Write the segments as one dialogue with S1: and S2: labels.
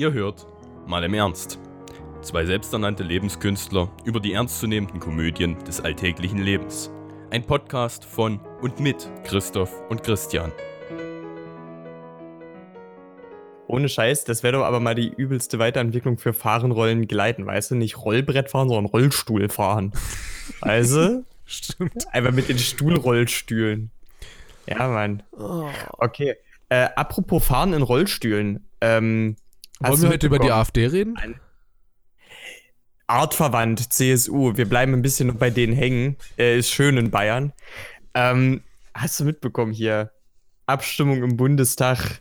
S1: Ihr hört mal im Ernst. Zwei selbsternannte Lebenskünstler über die ernstzunehmenden Komödien des alltäglichen Lebens. Ein Podcast von und mit Christoph und Christian.
S2: Ohne Scheiß, das wäre doch aber mal die übelste Weiterentwicklung für Fahren, Rollen, Gleiten, weißt du? Nicht Rollbrett fahren, sondern Rollstuhl fahren. Also,
S3: Stimmt.
S2: einfach mit den Stuhlrollstühlen. Ja, Mann. Okay. Äh, apropos Fahren in Rollstühlen. Ähm,
S3: Wollen wir heute über die? AfD reden?
S2: Artverwandt, CSU. Wir bleiben ein bisschen noch bei denen hängen. Äh, ist schön in Bayern. Ähm, hast du mitbekommen hier? Abstimmung im Bundestag,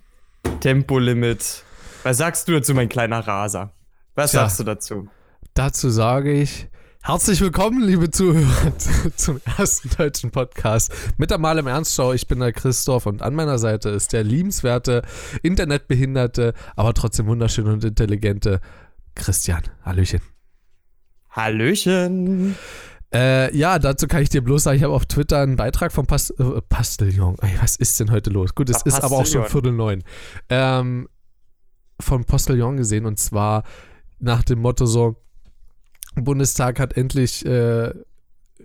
S2: Tempolimit. Was sagst du dazu, mein kleiner Raser? Was
S3: Tja.
S2: sagst du dazu?
S3: Dazu sage ich herzlich willkommen, liebe Zuhörer, zu- zum ersten deutschen Podcast mit der Mal im Ernstschau. Ich bin der Christoph und an meiner Seite ist der liebenswerte, internetbehinderte, aber trotzdem wunderschöne und intelligente Christian. Hallöchen.
S2: Hallöchen.
S3: Äh, ja, dazu kann ich dir bloß sagen, ich habe auf Twitter einen Beitrag vom Pas äh, Pastillon. Ey, was ist denn heute los? Gut, es ist aber auch schon. Viertel neun. Ähm, vom Postillon gesehen und zwar nach dem Motto so, Bundestag hat endlich äh,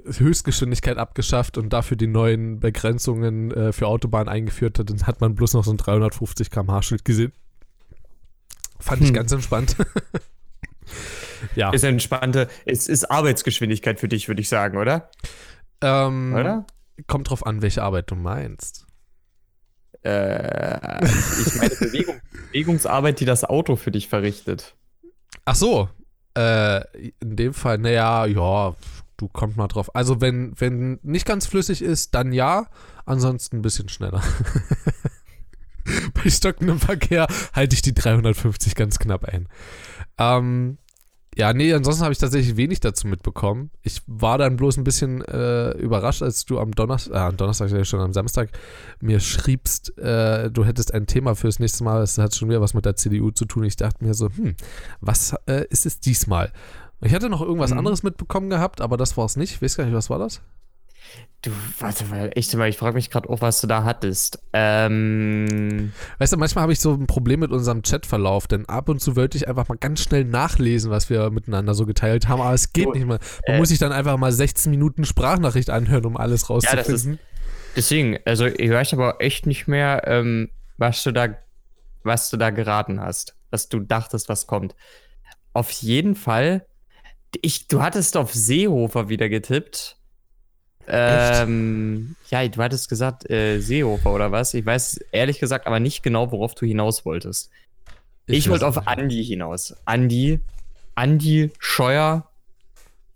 S3: Höchstgeschwindigkeit abgeschafft und dafür die neuen Begrenzungen äh, für Autobahnen eingeführt hat, dann hat man bloß noch so ein 350 km/h Schild gesehen. Fand ich
S2: Hm.
S3: ganz entspannt. ja.
S2: Ist entspannte, es ist Arbeitsgeschwindigkeit für dich, würde ich sagen, oder?
S3: Ähm,
S2: Oder?
S3: Kommt drauf an, welche Arbeit du meinst.
S2: Äh, ich meine Bewegung, Bewegungsarbeit, die das Auto für dich verrichtet.
S3: Ach so. Äh, in dem Fall, naja, ja, du kommt mal drauf. Also wenn, wenn nicht ganz flüssig ist, dann ja. Ansonsten ein bisschen schneller. Bei stockendem Verkehr halte ich die 350 ganz knapp ein. Ähm, ja, nee, ansonsten habe ich tatsächlich wenig dazu mitbekommen. Ich war dann bloß ein bisschen äh, überrascht, als du am Donnerstag, äh, am Donnerstag, ja schon am Samstag, mir schriebst, äh, du hättest ein Thema fürs nächste Mal. Es hat schon wieder was mit der CDU zu tun. Ich dachte mir so, hm, was äh, ist es diesmal? Ich hatte noch irgendwas
S2: Mhm.
S3: anderes mitbekommen gehabt, aber das war es nicht. Ich weiß gar nicht, was war das?
S2: Du, warte mal, echt mal, ich frage mich gerade auch, was du da hattest. Ähm,
S3: Weißt du, manchmal habe ich so ein Problem mit unserem Chatverlauf, denn ab und zu wollte ich einfach mal ganz schnell nachlesen, was wir miteinander so geteilt haben, aber es geht
S2: Du,
S3: nicht mehr. Man
S2: äh,
S3: muss sich dann einfach mal 16 Minuten Sprachnachricht anhören, um alles
S2: das
S3: rauszufinden.
S2: deswegen, also ich weiß aber echt nicht mehr, ähm, was du da, was du da geraten hast, was du dachtest, was kommt. Auf jeden Fall, ich, du hattest auf Seehofer wieder getippt. Ähm, ja, du hattest gesagt, äh, Seehofer oder was? Ich weiß ehrlich gesagt aber nicht genau, worauf du hinaus wolltest. Ich,
S3: weiß
S2: wollte auf. Andi hinaus. Andi, Andi Scheuer.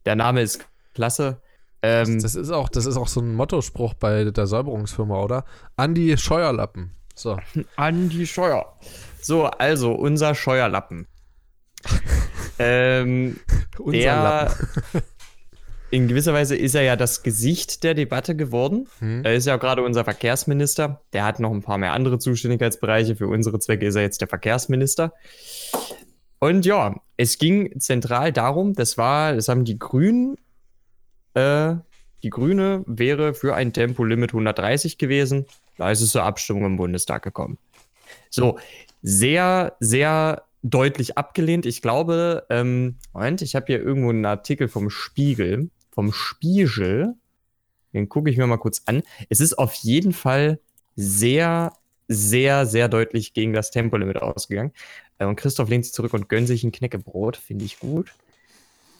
S2: Der Name ist klasse. Ähm,
S3: Das ist auch, das ist auch so ein Mottospruch bei der Säuberungsfirma, oder? Andi Scheuerlappen. So.
S2: Andi Scheuer. So, also unser Scheuerlappen. ähm,
S3: Unser
S2: der,
S3: Lappen.
S2: in gewisser Weise ist er ja das Gesicht der Debatte geworden.
S3: Hm?
S2: Er ist ja gerade unser Verkehrsminister. Der hat noch ein paar mehr andere Zuständigkeitsbereiche. Für unsere Zwecke ist er jetzt der Verkehrsminister. Und ja, es ging zentral darum, das war, das haben die Grünen, äh, die Grüne wäre für ein Tempolimit 130 gewesen. Da ist es zur Abstimmung im Bundestag gekommen. So, sehr, sehr deutlich abgelehnt. Ich glaube, ähm, Moment, ich habe hier irgendwo einen Artikel vom Spiegel, vom Spiegel. Den gucke ich mir mal kurz an. Es ist auf jeden Fall sehr, sehr, sehr deutlich gegen das Tempolimit ausgegangen. Äh, Und Christoph lehnt sich zurück und gönnt sich ein Knäckebrot. Finde ich gut.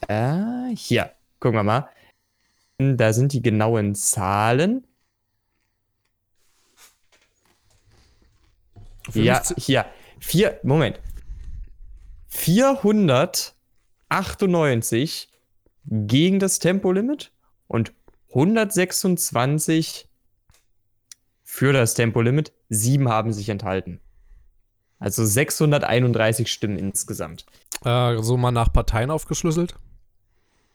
S2: Äh, hier, gucken wir mal. Da sind die genauen Zahlen. Ja,
S3: 50
S2: hier. Vier, Moment. 498 gegen das Tempolimit und 126 für das Tempolimit. Sieben haben sich enthalten. Also 631 Stimmen insgesamt.
S3: Äh, so mal nach Parteien aufgeschlüsselt.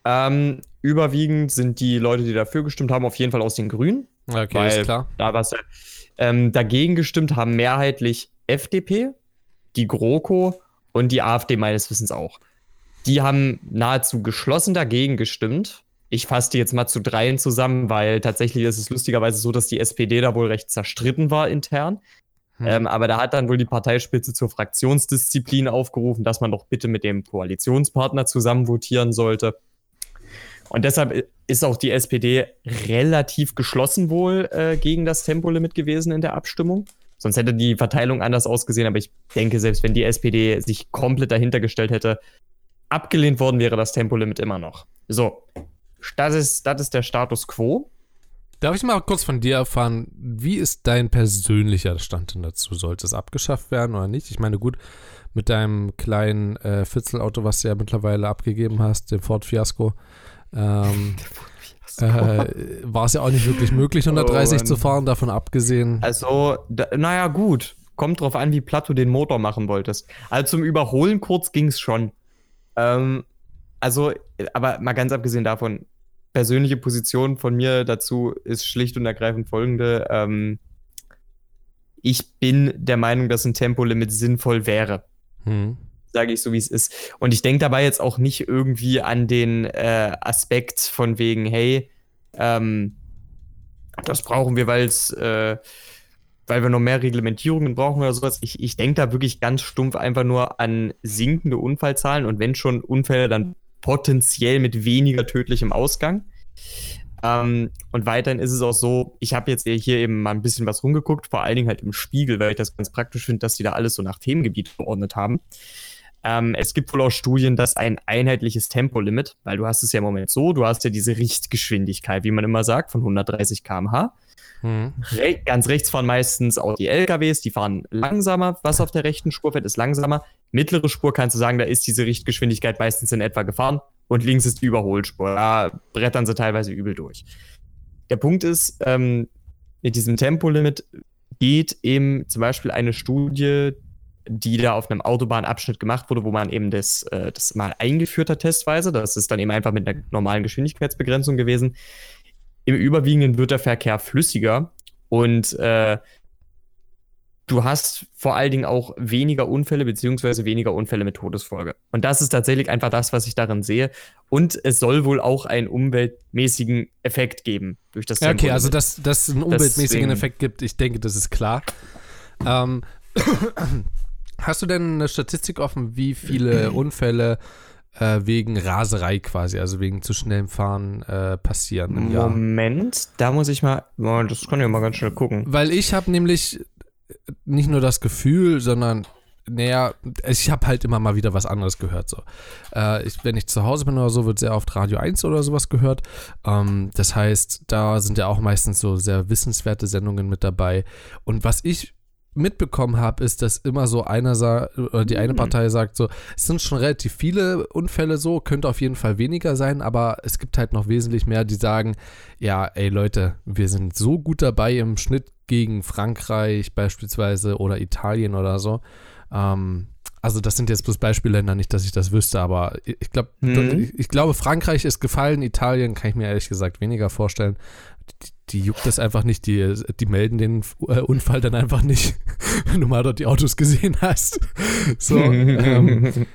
S2: Ähm, überwiegend sind die Leute, die dafür gestimmt haben, auf jeden Fall aus den Grünen.
S3: Okay,
S2: Weil-
S3: ist klar.
S2: Da war's. Ähm, dagegen gestimmt haben mehrheitlich FDP, die GroKo und die AfD meines Wissens auch. Die haben nahezu geschlossen dagegen gestimmt. Ich fasse die jetzt mal zu dreien zusammen, weil tatsächlich ist es lustigerweise so, dass die SPD da wohl recht zerstritten war intern. Hm. Ähm, aber da hat dann wohl die Parteispitze zur Fraktionsdisziplin aufgerufen, dass man doch bitte mit dem Koalitionspartner zusammen votieren sollte. Und deshalb ist auch die SPD relativ geschlossen wohl äh, gegen das Tempolimit gewesen in der Abstimmung. Sonst hätte die Verteilung anders ausgesehen, aber ich denke, selbst wenn die SPD sich komplett dahinter gestellt hätte, abgelehnt worden wäre das Tempolimit immer noch. So, das ist, das ist der Status quo.
S3: Darf ich mal kurz von dir erfahren, wie ist dein persönlicher Stand denn dazu? Sollte es abgeschafft werden oder nicht? Ich meine, gut, mit deinem kleinen äh, Fitzelauto, was du ja mittlerweile abgegeben hast, dem Ford Fiasco, ähm, äh, war es ja auch nicht wirklich möglich, 130 oh, zu fahren, davon abgesehen.
S2: Also, da, naja, gut. Kommt drauf an, wie platt du den Motor machen wolltest. Also zum Überholen kurz ging es schon. Ähm, also, aber mal ganz abgesehen davon, persönliche Position von mir dazu ist schlicht und ergreifend folgende. Ähm, ich bin der Meinung, dass ein Tempolimit sinnvoll wäre. Hm. Sage ich so, wie es ist. Und ich denke dabei jetzt auch nicht irgendwie an den äh, Aspekt von wegen, hey, ähm, das brauchen wir, weil es, äh, weil wir noch mehr Reglementierungen brauchen oder sowas. Ich, ich denke da wirklich ganz stumpf einfach nur an sinkende Unfallzahlen und wenn schon Unfälle, dann potenziell mit weniger tödlichem Ausgang. Ähm, und weiterhin ist es auch so, ich habe jetzt hier eben mal ein bisschen was rumgeguckt, vor allen Dingen halt im Spiegel, weil ich das ganz praktisch finde, dass die da alles so nach Themengebiet verordnet haben. Ähm, es gibt wohl auch Studien, dass ein einheitliches Tempolimit, weil du hast es ja im Moment so, du hast ja diese Richtgeschwindigkeit, wie man immer sagt, von 130 km/h. Mhm. Re ganz rechts fahren meistens auch die LKWs, die fahren langsamer. Was auf der rechten Spur fährt, ist langsamer. Mittlere Spur kannst du sagen, da ist diese Richtgeschwindigkeit meistens in etwa gefahren. Und links ist die Überholspur. Da brettern sie teilweise übel durch. Der Punkt ist, ähm, mit diesem Tempolimit geht eben zum Beispiel eine Studie, die da auf einem Autobahnabschnitt gemacht wurde, wo man eben das, äh, das mal eingeführt hat testweise. Das ist dann eben einfach mit einer normalen Geschwindigkeitsbegrenzung gewesen. Im Überwiegenden wird der Verkehr flüssiger und äh, du hast vor allen Dingen auch weniger Unfälle beziehungsweise weniger Unfälle mit Todesfolge. Und das ist tatsächlich einfach das, was ich darin sehe. Und es soll wohl auch einen umweltmäßigen Effekt geben durch das
S3: ja, Okay, also dass das einen umweltmäßigen Deswegen. Effekt gibt, ich denke, das ist klar. Ähm, hast du denn eine Statistik offen, wie viele Unfälle äh, wegen Raserei quasi, also wegen zu schnellem Fahren äh, passieren
S2: im Jahr. Moment, da muss ich mal, das kann ich mal ganz schnell gucken.
S3: Weil ich habe nämlich nicht nur das Gefühl, sondern naja, ich habe halt immer mal wieder was anderes gehört. So. Äh, ich, wenn ich zu Hause bin oder so, wird sehr oft Radio 1 oder sowas gehört. Ähm, das heißt, da sind ja auch meistens so sehr wissenswerte Sendungen mit dabei. Und was ich mitbekommen habe, ist, dass immer so einer sagt, oder die eine mhm. Partei sagt so, es sind schon relativ viele Unfälle so, könnte auf jeden Fall weniger sein, aber es gibt halt noch wesentlich mehr, die sagen, ja, ey Leute, wir sind so gut dabei im Schnitt gegen Frankreich beispielsweise oder Italien oder so. Ähm, also das sind jetzt bloß Beispielländer, nicht, dass ich das wüsste, aber ich glaube, mhm. ich, ich, glaube, Frankreich ist gefallen, Italien kann ich mir ehrlich gesagt weniger vorstellen die, juckt das einfach nicht, die, die melden den äh, Unfall dann einfach nicht, wenn du mal dort die Autos gesehen hast. So, ähm,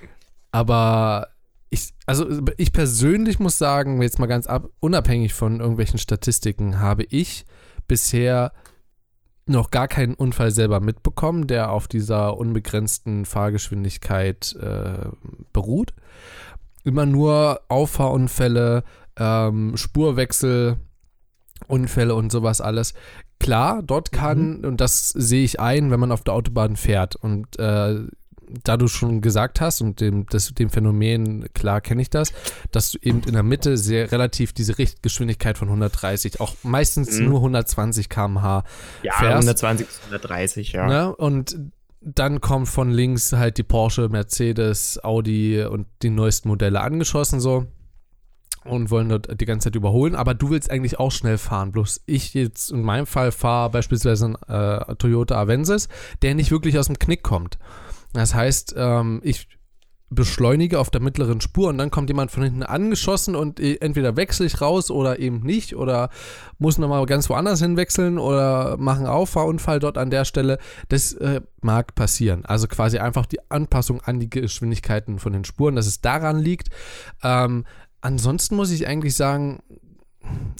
S3: aber ich, also ich persönlich muss sagen, jetzt mal ganz ab, unabhängig von irgendwelchen Statistiken, habe ich bisher noch gar keinen Unfall selber mitbekommen, der auf dieser unbegrenzten Fahrgeschwindigkeit äh, beruht. Immer nur Auffahrunfälle, ähm, Spurwechsel, Unfälle und sowas alles. Klar, dort kann, mhm. und das sehe ich ein, wenn man auf der Autobahn fährt. Und äh, da du schon gesagt hast, und dem, das, dem Phänomen, klar kenne ich das, dass du eben in der Mitte sehr relativ diese Richtgeschwindigkeit von 130, auch meistens mhm. nur 120 km/h
S2: ja, fährst. 120 bis 130, ja.
S3: Ne? Und dann kommt von links halt die Porsche, Mercedes, Audi und die neuesten Modelle angeschossen so und wollen dort die ganze Zeit überholen, aber du willst eigentlich auch schnell fahren. Bloß ich jetzt in meinem Fall fahre beispielsweise einen äh, Toyota Avensis, der nicht wirklich aus dem Knick kommt. Das heißt, ähm, ich beschleunige auf der mittleren Spur und dann kommt jemand von hinten angeschossen und e, entweder wechsle ich raus oder eben nicht oder muss nochmal ganz woanders hinwechseln oder mache einen Auffahrunfall dort an der Stelle. Das äh, mag passieren. Also quasi einfach die Anpassung an die Geschwindigkeiten von den Spuren, dass es daran liegt. Ähm, ansonsten muss ich eigentlich sagen,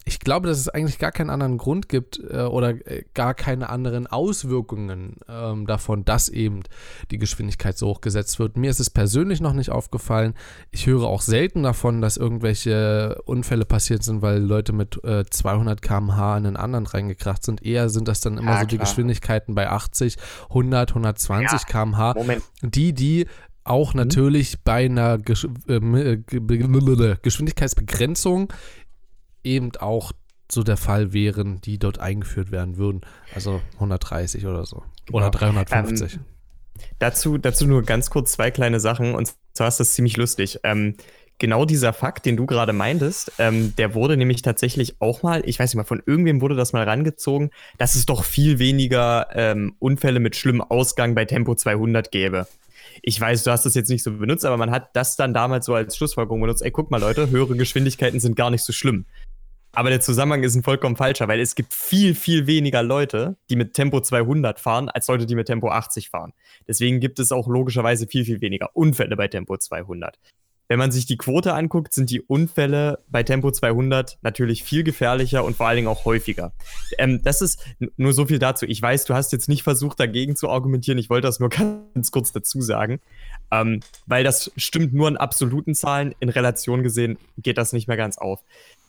S3: ich glaube, dass es eigentlich gar keinen anderen Grund gibt äh, oder äh, gar keine anderen Auswirkungen ähm, davon, dass eben die Geschwindigkeit so hoch gesetzt wird. Mir ist es persönlich noch nicht aufgefallen. Ich höre auch selten davon, dass irgendwelche Unfälle passiert sind, weil Leute mit äh, 200 km/h in einen anderen reingekracht sind. Eher sind das dann immer
S2: Ja,
S3: so die
S2: klar.
S3: Geschwindigkeiten bei 80, 100, 120
S2: Ja,
S3: km/h. Die, die auch
S2: Mhm.
S3: natürlich bei einer Gesch äh, Be- Geschwindigkeitsbegrenzung eben auch so der Fall wären, die dort eingeführt werden würden. Also 130 oder so. Oder
S2: Genau.
S3: 350.
S2: Ähm, Dazu, dazu nur ganz kurz zwei kleine Sachen. Und zwar ist das ziemlich lustig. Ähm, genau dieser Fakt, den du gerade meintest, ähm, der wurde nämlich tatsächlich auch mal, ich weiß nicht mal, von irgendwem wurde das mal rangezogen, dass es doch viel weniger ähm, Unfälle mit schlimmem Ausgang bei Tempo 200 gäbe. Ich weiß, du hast das jetzt nicht so benutzt, aber man hat das dann damals so als Schlussfolgerung benutzt. Ey, guck mal, Leute, höhere Geschwindigkeiten sind gar nicht so schlimm. Aber der Zusammenhang ist ein vollkommen falscher, weil es gibt viel, viel weniger Leute, die mit Tempo 200 fahren, als Leute, die mit Tempo 80 fahren. Deswegen gibt es auch logischerweise viel, viel weniger Unfälle bei Tempo 200. Wenn man sich die Quote anguckt, sind die Unfälle bei Tempo 200 natürlich viel gefährlicher und vor allen Dingen auch häufiger. Ähm, das ist nur so viel dazu. Ich weiß, du hast jetzt nicht versucht, dagegen zu argumentieren. Ich wollte das nur ganz kurz dazu sagen. Ähm, weil das stimmt nur in absoluten Zahlen. In Relation gesehen geht das nicht mehr ganz auf.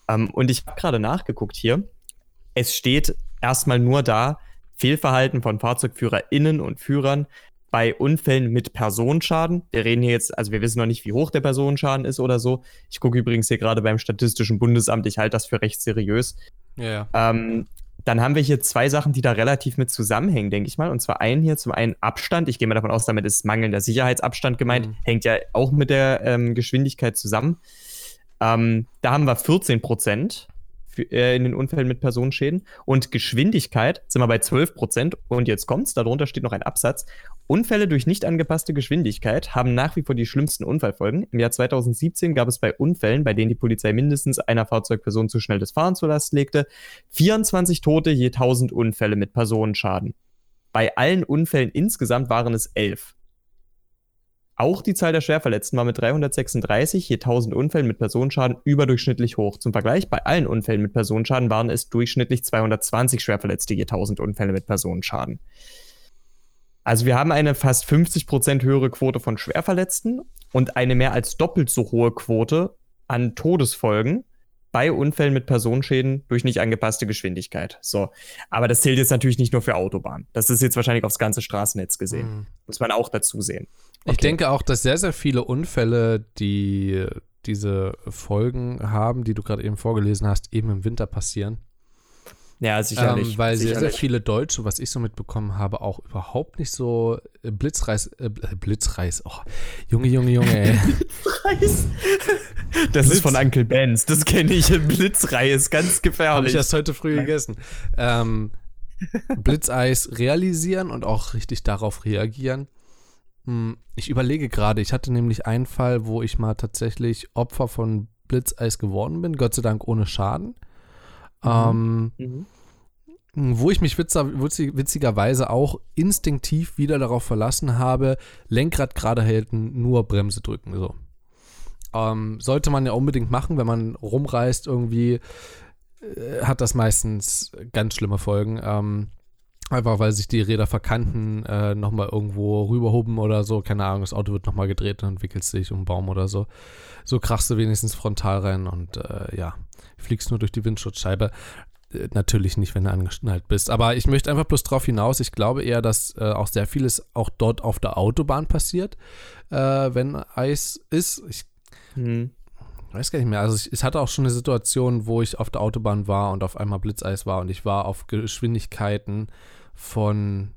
S2: Ähm, und ich habe gerade nachgeguckt hier. Es steht erstmal nur da, Fehlverhalten von FahrzeugführerInnen und Führern bei Unfällen mit Personenschaden. Wir reden hier jetzt, also wir wissen noch nicht, wie hoch der Personenschaden ist oder so. Ich gucke übrigens hier gerade beim Statistischen Bundesamt, ich halte das für recht seriös.
S3: Ja.
S2: Ähm, dann haben wir hier zwei Sachen, die da relativ mit zusammenhängen, denke ich mal. Und zwar einen hier zum einen Abstand. Ich gehe mal davon aus, damit ist mangelnder Sicherheitsabstand gemeint.
S3: Mhm.
S2: Hängt ja auch mit der ähm, Geschwindigkeit zusammen. Ähm, da haben wir 14 Prozent äh, in den Unfällen mit Personenschäden. Und Geschwindigkeit sind wir bei 12 Prozent. Und jetzt kommt's, darunter steht noch ein Absatz. Unfälle durch nicht angepasste Geschwindigkeit haben nach wie vor die schlimmsten Unfallfolgen. Im Jahr 2017 gab es bei Unfällen, bei denen die Polizei mindestens einer Fahrzeugperson zu schnell das Fahren zur Last legte, 24 Tote je 1000 Unfälle mit Personenschaden. Bei allen Unfällen insgesamt waren es 11. Auch die Zahl der Schwerverletzten war mit 336 je 1000 Unfällen mit Personenschaden überdurchschnittlich hoch. Zum Vergleich, bei allen Unfällen mit Personenschaden waren es durchschnittlich 220 Schwerverletzte je 1000 Unfälle mit Personenschaden. Also wir haben eine fast 50% höhere Quote von Schwerverletzten und eine mehr als doppelt so hohe Quote an Todesfolgen bei Unfällen mit Personenschäden durch nicht angepasste Geschwindigkeit. So, aber das zählt jetzt natürlich nicht nur für Autobahnen. Das ist jetzt wahrscheinlich aufs ganze Straßennetz gesehen.
S3: Mhm.
S2: Muss man auch dazu sehen.
S3: Ich denke auch, dass sehr, sehr viele Unfälle, die diese Folgen haben, die du gerade eben vorgelesen hast, eben im Winter passieren.
S2: Ja, sicherlich.
S3: Ähm, weil sehr, sehr
S2: sicherlich.
S3: viele Deutsche, was ich so mitbekommen habe, auch überhaupt nicht so äh, Blitzreis, äh, Bl- Blitzreis, oh, Junge, Junge, Junge, ey.
S2: Blitzreis. Das
S3: Blitz.
S2: ist von Uncle Benz. Das kenne ich. Blitzreis ganz
S3: Habe ich
S2: gefährlich.
S3: erst heute früh gegessen. Ähm, Blitzeis realisieren und auch richtig darauf reagieren. Hm, Ich überlege gerade, ich hatte nämlich einen Fall, wo ich mal tatsächlich Opfer von Blitzeis geworden bin, Gott sei Dank ohne Schaden. Ähm,
S2: Mhm.
S3: wo ich mich witzer, witzig, witzigerweise auch instinktiv wieder darauf verlassen habe, Lenkrad gerade halten, nur Bremse drücken. So. Ähm, sollte man ja unbedingt machen, wenn man rumreist irgendwie, äh, hat das meistens ganz schlimme Folgen. Ähm, einfach weil sich die Räder verkanten, äh, nochmal irgendwo rüberhuben oder so. Keine Ahnung, das Auto wird nochmal gedreht und entwickelt sich um einen Baum oder so. So krachst du wenigstens frontal rein und äh, ja, fliegst nur durch die Windschutzscheibe. Äh, Natürlich nicht, wenn du angeschnallt bist. Aber ich möchte einfach bloß drauf hinaus. Ich glaube eher, dass äh, auch sehr vieles auch dort auf der Autobahn passiert, äh, wenn Eis ist. Ich
S2: Mhm.
S3: weiß gar nicht mehr. Also ich, ich hatte auch schon eine Situation, wo ich auf der Autobahn war und auf einmal Blitzeis war und ich war auf Geschwindigkeiten von,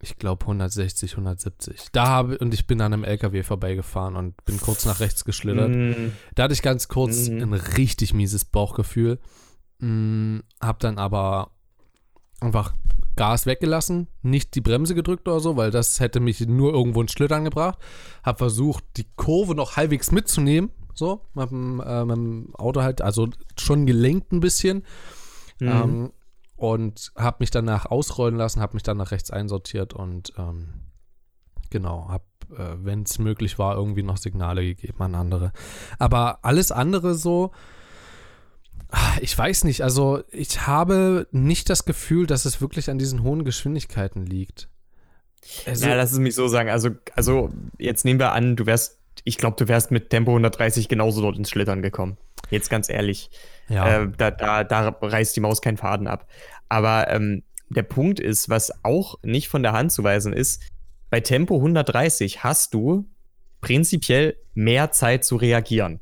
S3: ich glaube 160, 170. Da habe und ich bin an einem LKW vorbeigefahren und bin kurz nach rechts geschlittert.
S2: Mhm.
S3: Da hatte ich ganz kurz
S2: Mhm.
S3: ein richtig mieses Bauchgefühl. Mm, hab dann aber einfach Gas weggelassen, nicht die Bremse gedrückt oder so, weil das hätte mich nur irgendwo ins Schlittern gebracht. Hab versucht, die Kurve noch halbwegs mitzunehmen, so, mit dem, äh, mit dem Auto halt, also schon gelenkt ein bisschen.
S2: Mhm.
S3: Ähm, und hab mich danach ausrollen lassen, hab mich dann nach rechts einsortiert und ähm, genau, hab, äh, wenn es möglich war, irgendwie noch Signale gegeben an andere. Aber alles andere so, Ich weiß nicht, also ich habe nicht das Gefühl, dass es wirklich an diesen hohen Geschwindigkeiten liegt. Also,
S2: ja, lass es mich so sagen. Also, also jetzt nehmen wir an, du wärst, ich glaube, du wärst mit Tempo 130 genauso dort ins Schlittern gekommen. Jetzt ganz ehrlich.
S3: Ja.
S2: Äh, da, da, da reißt die Maus keinen Faden ab. Aber ähm, der Punkt ist, was auch nicht von der Hand zu weisen ist, bei Tempo 130 hast du prinzipiell mehr Zeit zu reagieren.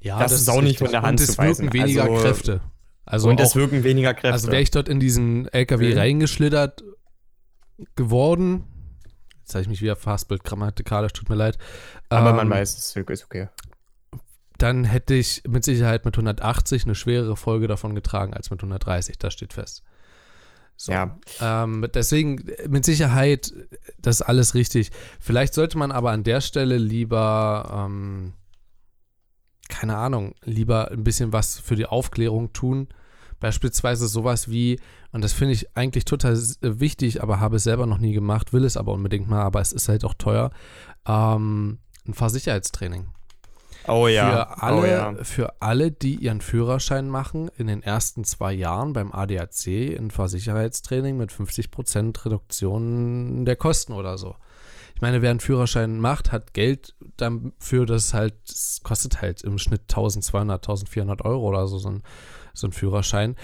S3: ja,
S2: das ist auch nicht von der Hand
S3: Und es
S2: zu weisen.
S3: wirken weniger
S2: Also-
S3: Kräfte. Also
S2: und es wirken weniger Kräfte.
S3: Also wäre ich dort in diesen LKW
S2: Mhm.
S3: reingeschlittert geworden, jetzt habe ich mich wieder verhaspelt, grammatikalisch, tut mir leid.
S2: aber
S3: ähm,
S2: man weiß, es ist okay.
S3: Dann hätte ich mit Sicherheit mit 180 eine schwerere Folge davon getragen als mit 130, das steht fest. So.
S2: Ja,
S3: Ähm, deswegen mit Sicherheit, das ist alles richtig. Vielleicht sollte man aber an der Stelle lieber, ähm, keine Ahnung, lieber ein bisschen was für die Aufklärung tun. Beispielsweise sowas wie, und das finde ich eigentlich total äh, wichtig, aber habe es selber noch nie gemacht, will es aber unbedingt mal, aber es ist halt auch teuer, ähm, ein Fahrsicherheitstraining.
S2: Oh ja.
S3: Für alle,
S2: oh ja.
S3: für alle, die ihren Führerschein machen, in den ersten zwei Jahren beim ADAC ein Fahrsicherheitstraining mit 50% Reduktion der Kosten oder so. Ich meine, wer einen Führerschein macht, hat Geld dafür, dass halt, es kostet halt im Schnitt 1200, 1400 Euro oder so, so ein, so ein Führerschein.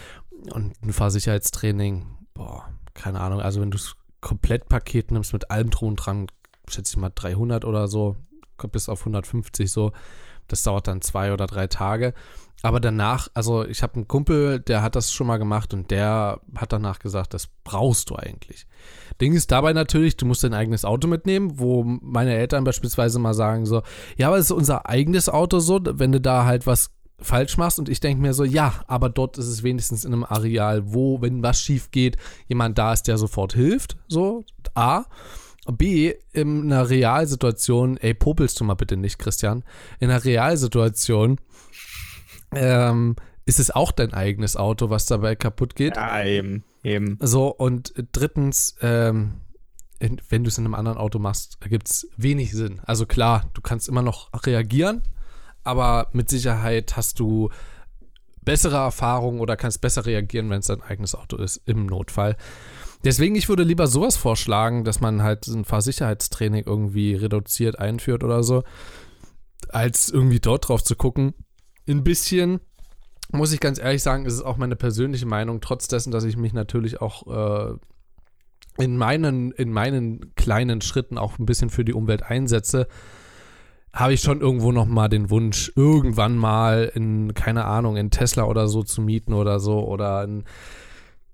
S3: Und ein Fahrsicherheitstraining, boah, keine Ahnung, also wenn du das Komplettpaket nimmst mit allem drum und dran, schätze ich mal 300 oder so, kommt bis auf 150 so. Das dauert dann zwei oder drei Tage. Aber danach, also ich habe einen Kumpel, der hat das schon mal gemacht und der hat danach gesagt, das brauchst du eigentlich. Ding ist dabei natürlich, du musst dein eigenes Auto mitnehmen, wo meine Eltern beispielsweise mal sagen so, ja, aber es ist unser eigenes Auto so, wenn du da halt was falsch machst und ich denke mir so, ja, aber dort ist es wenigstens in einem Areal, wo, wenn was schief geht, jemand da ist, der sofort hilft, so, A. B, in einer Realsituation, ey, popelst du mal bitte nicht, Christian, in einer Realsituation ähm, ist es auch dein eigenes Auto, was dabei kaputt geht.
S2: Ja, eben. Eben.
S3: So, und drittens, ähm, wenn du es in einem anderen Auto machst, gibt es wenig Sinn. Also klar, du kannst immer noch reagieren, aber mit Sicherheit hast du bessere Erfahrungen oder kannst besser reagieren, wenn es dein eigenes Auto ist, im Notfall. Deswegen, ich würde lieber sowas vorschlagen, dass man halt ein Fahrsicherheitstraining irgendwie reduziert einführt oder so, als irgendwie dort drauf zu gucken. Ein bisschen, muss ich ganz ehrlich sagen, ist es auch meine persönliche Meinung, trotz dessen, dass ich mich natürlich auch äh, in, meinen, in meinen kleinen Schritten auch ein bisschen für die Umwelt einsetze, habe ich schon irgendwo noch mal den Wunsch, irgendwann mal in, keine Ahnung, in Tesla oder so zu mieten oder so oder in,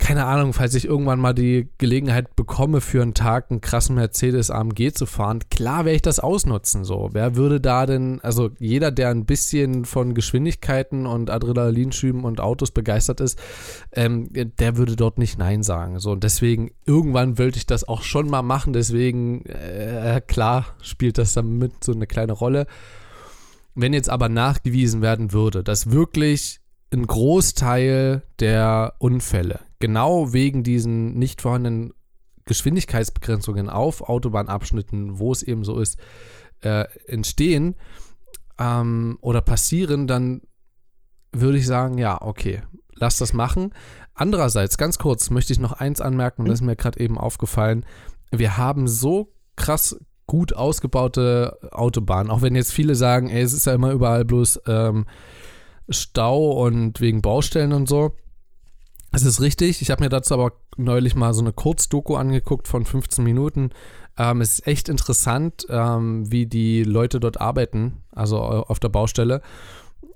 S3: keine Ahnung, falls ich irgendwann mal die Gelegenheit bekomme, für einen Tag einen krassen Mercedes AMG zu fahren, klar werde ich das ausnutzen. So, wer würde da denn, also jeder, der ein bisschen von Geschwindigkeiten und Adrenalinschüben und Autos begeistert ist, ähm, der würde dort nicht Nein sagen. So, und deswegen, irgendwann wollte ich das auch schon mal machen, deswegen, äh, klar, spielt das damit so eine kleine Rolle. Wenn jetzt aber nachgewiesen werden würde, dass wirklich ein Großteil der Unfälle genau wegen diesen nicht vorhandenen Geschwindigkeitsbegrenzungen auf Autobahnabschnitten, wo es eben so ist, äh, entstehen ähm, oder passieren, dann würde ich sagen, ja, okay, lass das machen. Andererseits, ganz kurz, möchte ich noch eins anmerken, und das ist mir gerade eben aufgefallen. Wir haben so krass gut ausgebaute Autobahnen, auch wenn jetzt viele sagen, ey, es ist ja immer überall bloß ähm, Stau und wegen Baustellen und so. Es ist richtig. Ich habe mir dazu aber neulich mal so eine Kurzdoku angeguckt von 15 Minuten. Ähm, es ist echt interessant, ähm, wie die Leute dort arbeiten, also auf der Baustelle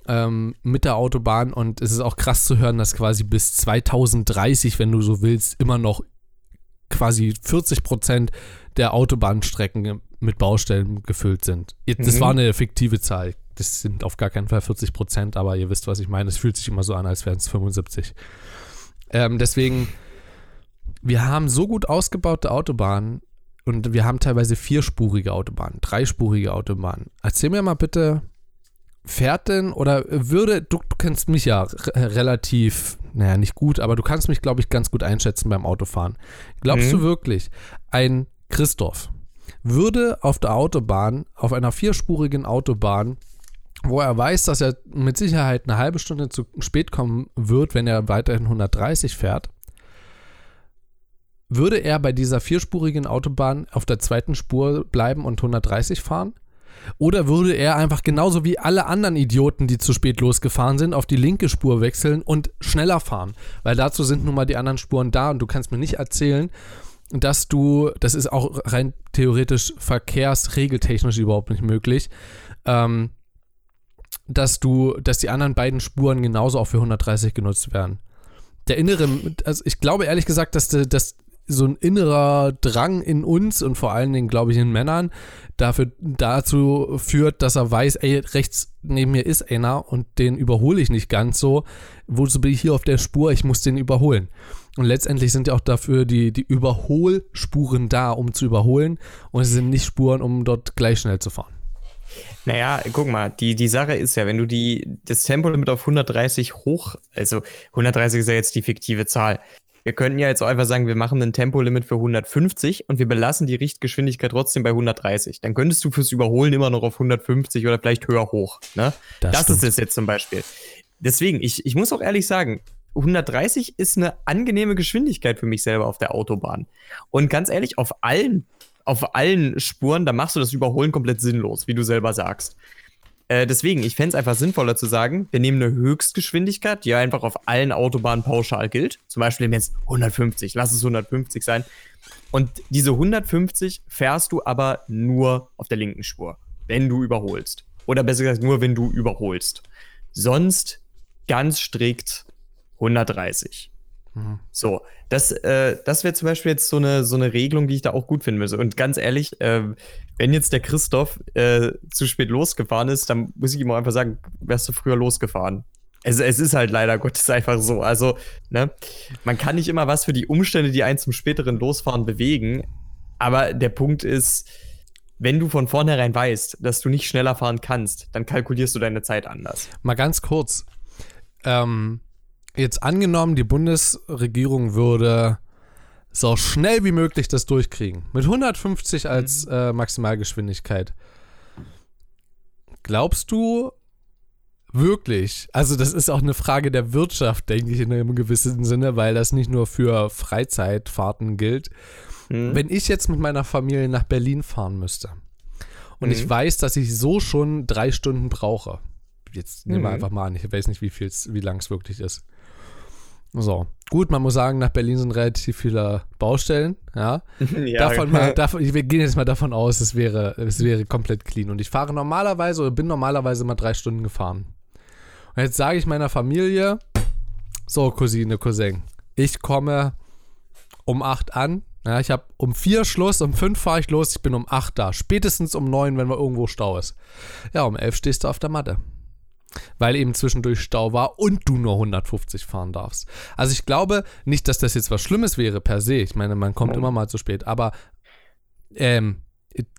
S3: ähm, mit der Autobahn. Und es ist auch krass zu hören, dass quasi bis 2030, wenn du so willst, immer noch quasi 40 Prozent der Autobahnstrecken mit Baustellen gefüllt sind. Das
S2: Mhm.
S3: war eine fiktive Zahl. Das sind auf gar keinen Fall 40 Prozent, aber ihr wisst, was ich meine. Es fühlt sich immer so an, als wären es 75. Ähm, deswegen, wir haben so gut ausgebaute Autobahnen und wir haben teilweise vierspurige Autobahnen, dreispurige Autobahnen. Erzähl mir mal bitte, fährt denn oder würde, du, du kennst mich ja re- relativ, naja, nicht gut, aber du kannst mich, glaube ich, ganz gut einschätzen beim Autofahren. Glaubst
S2: Mhm.
S3: du wirklich, ein Christoph würde auf der Autobahn, auf einer vierspurigen Autobahn wo er weiß, dass er mit Sicherheit eine halbe Stunde zu spät kommen wird, wenn er weiterhin 130 fährt, würde er bei dieser vierspurigen Autobahn auf der zweiten Spur bleiben und 130 fahren? Oder würde er einfach genauso wie alle anderen Idioten, die zu spät losgefahren sind, auf die linke Spur wechseln und schneller fahren? Weil dazu sind nun mal die anderen Spuren da und du kannst mir nicht erzählen, dass du, das ist auch rein theoretisch verkehrsregeltechnisch überhaupt nicht möglich, ähm, dass du, dass die anderen beiden Spuren genauso auch für 130 genutzt werden. Der innere, also ich glaube ehrlich gesagt, dass, dass so ein innerer Drang in uns und vor allen Dingen, glaube ich, in Männern dafür, dazu führt, dass er weiß, ey, rechts neben mir ist einer und den überhole ich nicht ganz so. Wozu bin ich hier auf der Spur? Ich muss den überholen. Und letztendlich sind ja auch dafür die, die Überholspuren da, um zu überholen. Und es sind nicht Spuren, um dort gleich schnell zu fahren.
S2: Naja, guck mal, die, die Sache ist ja, wenn du die, das Tempolimit auf 130 hoch, also 130 ist ja jetzt die fiktive Zahl. Wir könnten ja jetzt auch einfach sagen, wir machen ein Tempolimit für 150 und wir belassen die Richtgeschwindigkeit trotzdem bei 130. Dann könntest du fürs Überholen immer noch auf 150 oder vielleicht höher hoch. Ne? Das, das ist es jetzt zum Beispiel. Deswegen, ich, ich muss auch ehrlich sagen, 130 ist eine angenehme Geschwindigkeit für mich selber auf der Autobahn. Und ganz ehrlich, auf allen, auf allen Spuren, da machst du das Überholen komplett sinnlos, wie du selber sagst. Äh, deswegen, ich fände es einfach sinnvoller zu sagen, wir nehmen eine Höchstgeschwindigkeit, die einfach auf allen Autobahnen pauschal gilt. Zum Beispiel jetzt 150, lass es 150 sein. Und diese 150 fährst du aber nur auf der linken Spur, wenn du überholst. Oder besser gesagt, nur wenn du überholst. Sonst ganz strikt 130. Mhm. So, das, äh, das wäre zum Beispiel jetzt so eine, so eine Regelung, die ich da auch gut finden müsse. Und ganz ehrlich, äh, wenn jetzt der Christoph äh, zu spät losgefahren ist, dann muss ich ihm auch einfach sagen, wärst du früher losgefahren. Es, es ist halt leider Gottes einfach so. Also, ne, man kann nicht immer was für die Umstände, die einen zum späteren Losfahren bewegen. Aber der Punkt ist, wenn du von vornherein weißt, dass du nicht schneller fahren kannst, dann kalkulierst du deine Zeit anders.
S3: Mal ganz kurz. Ähm, jetzt angenommen, die Bundesregierung würde so schnell wie möglich das durchkriegen. Mit 150 als mhm. äh, Maximalgeschwindigkeit. Glaubst du wirklich, also das ist auch eine Frage der Wirtschaft, denke ich, in einem gewissen Sinne, weil das nicht nur für Freizeitfahrten gilt. Mhm. Wenn ich jetzt mit meiner Familie nach Berlin fahren müsste und mhm. ich weiß, dass ich so schon drei Stunden brauche, jetzt nehmen wir mhm. einfach mal an, ich weiß nicht, wie, wie lang es wirklich ist. So. Gut, man muss sagen, nach Berlin sind relativ viele Baustellen, ja. ja davon mal, davon, wir gehen jetzt mal davon aus, es wäre, es wäre komplett clean. Und ich fahre normalerweise oder bin normalerweise mal drei Stunden gefahren. Und jetzt sage ich meiner Familie, so, Cousine, Cousin, ich komme um acht an. Ja, ich habe um vier Schluss, um fünf fahre ich los, ich bin um acht da. Spätestens um neun, wenn wir irgendwo Stau ist. Ja, um elf stehst du auf der Matte weil eben zwischendurch Stau war und du nur 150 fahren darfst. Also ich glaube nicht, dass das jetzt was Schlimmes wäre per se. Ich meine, man kommt immer mal zu spät, aber ähm,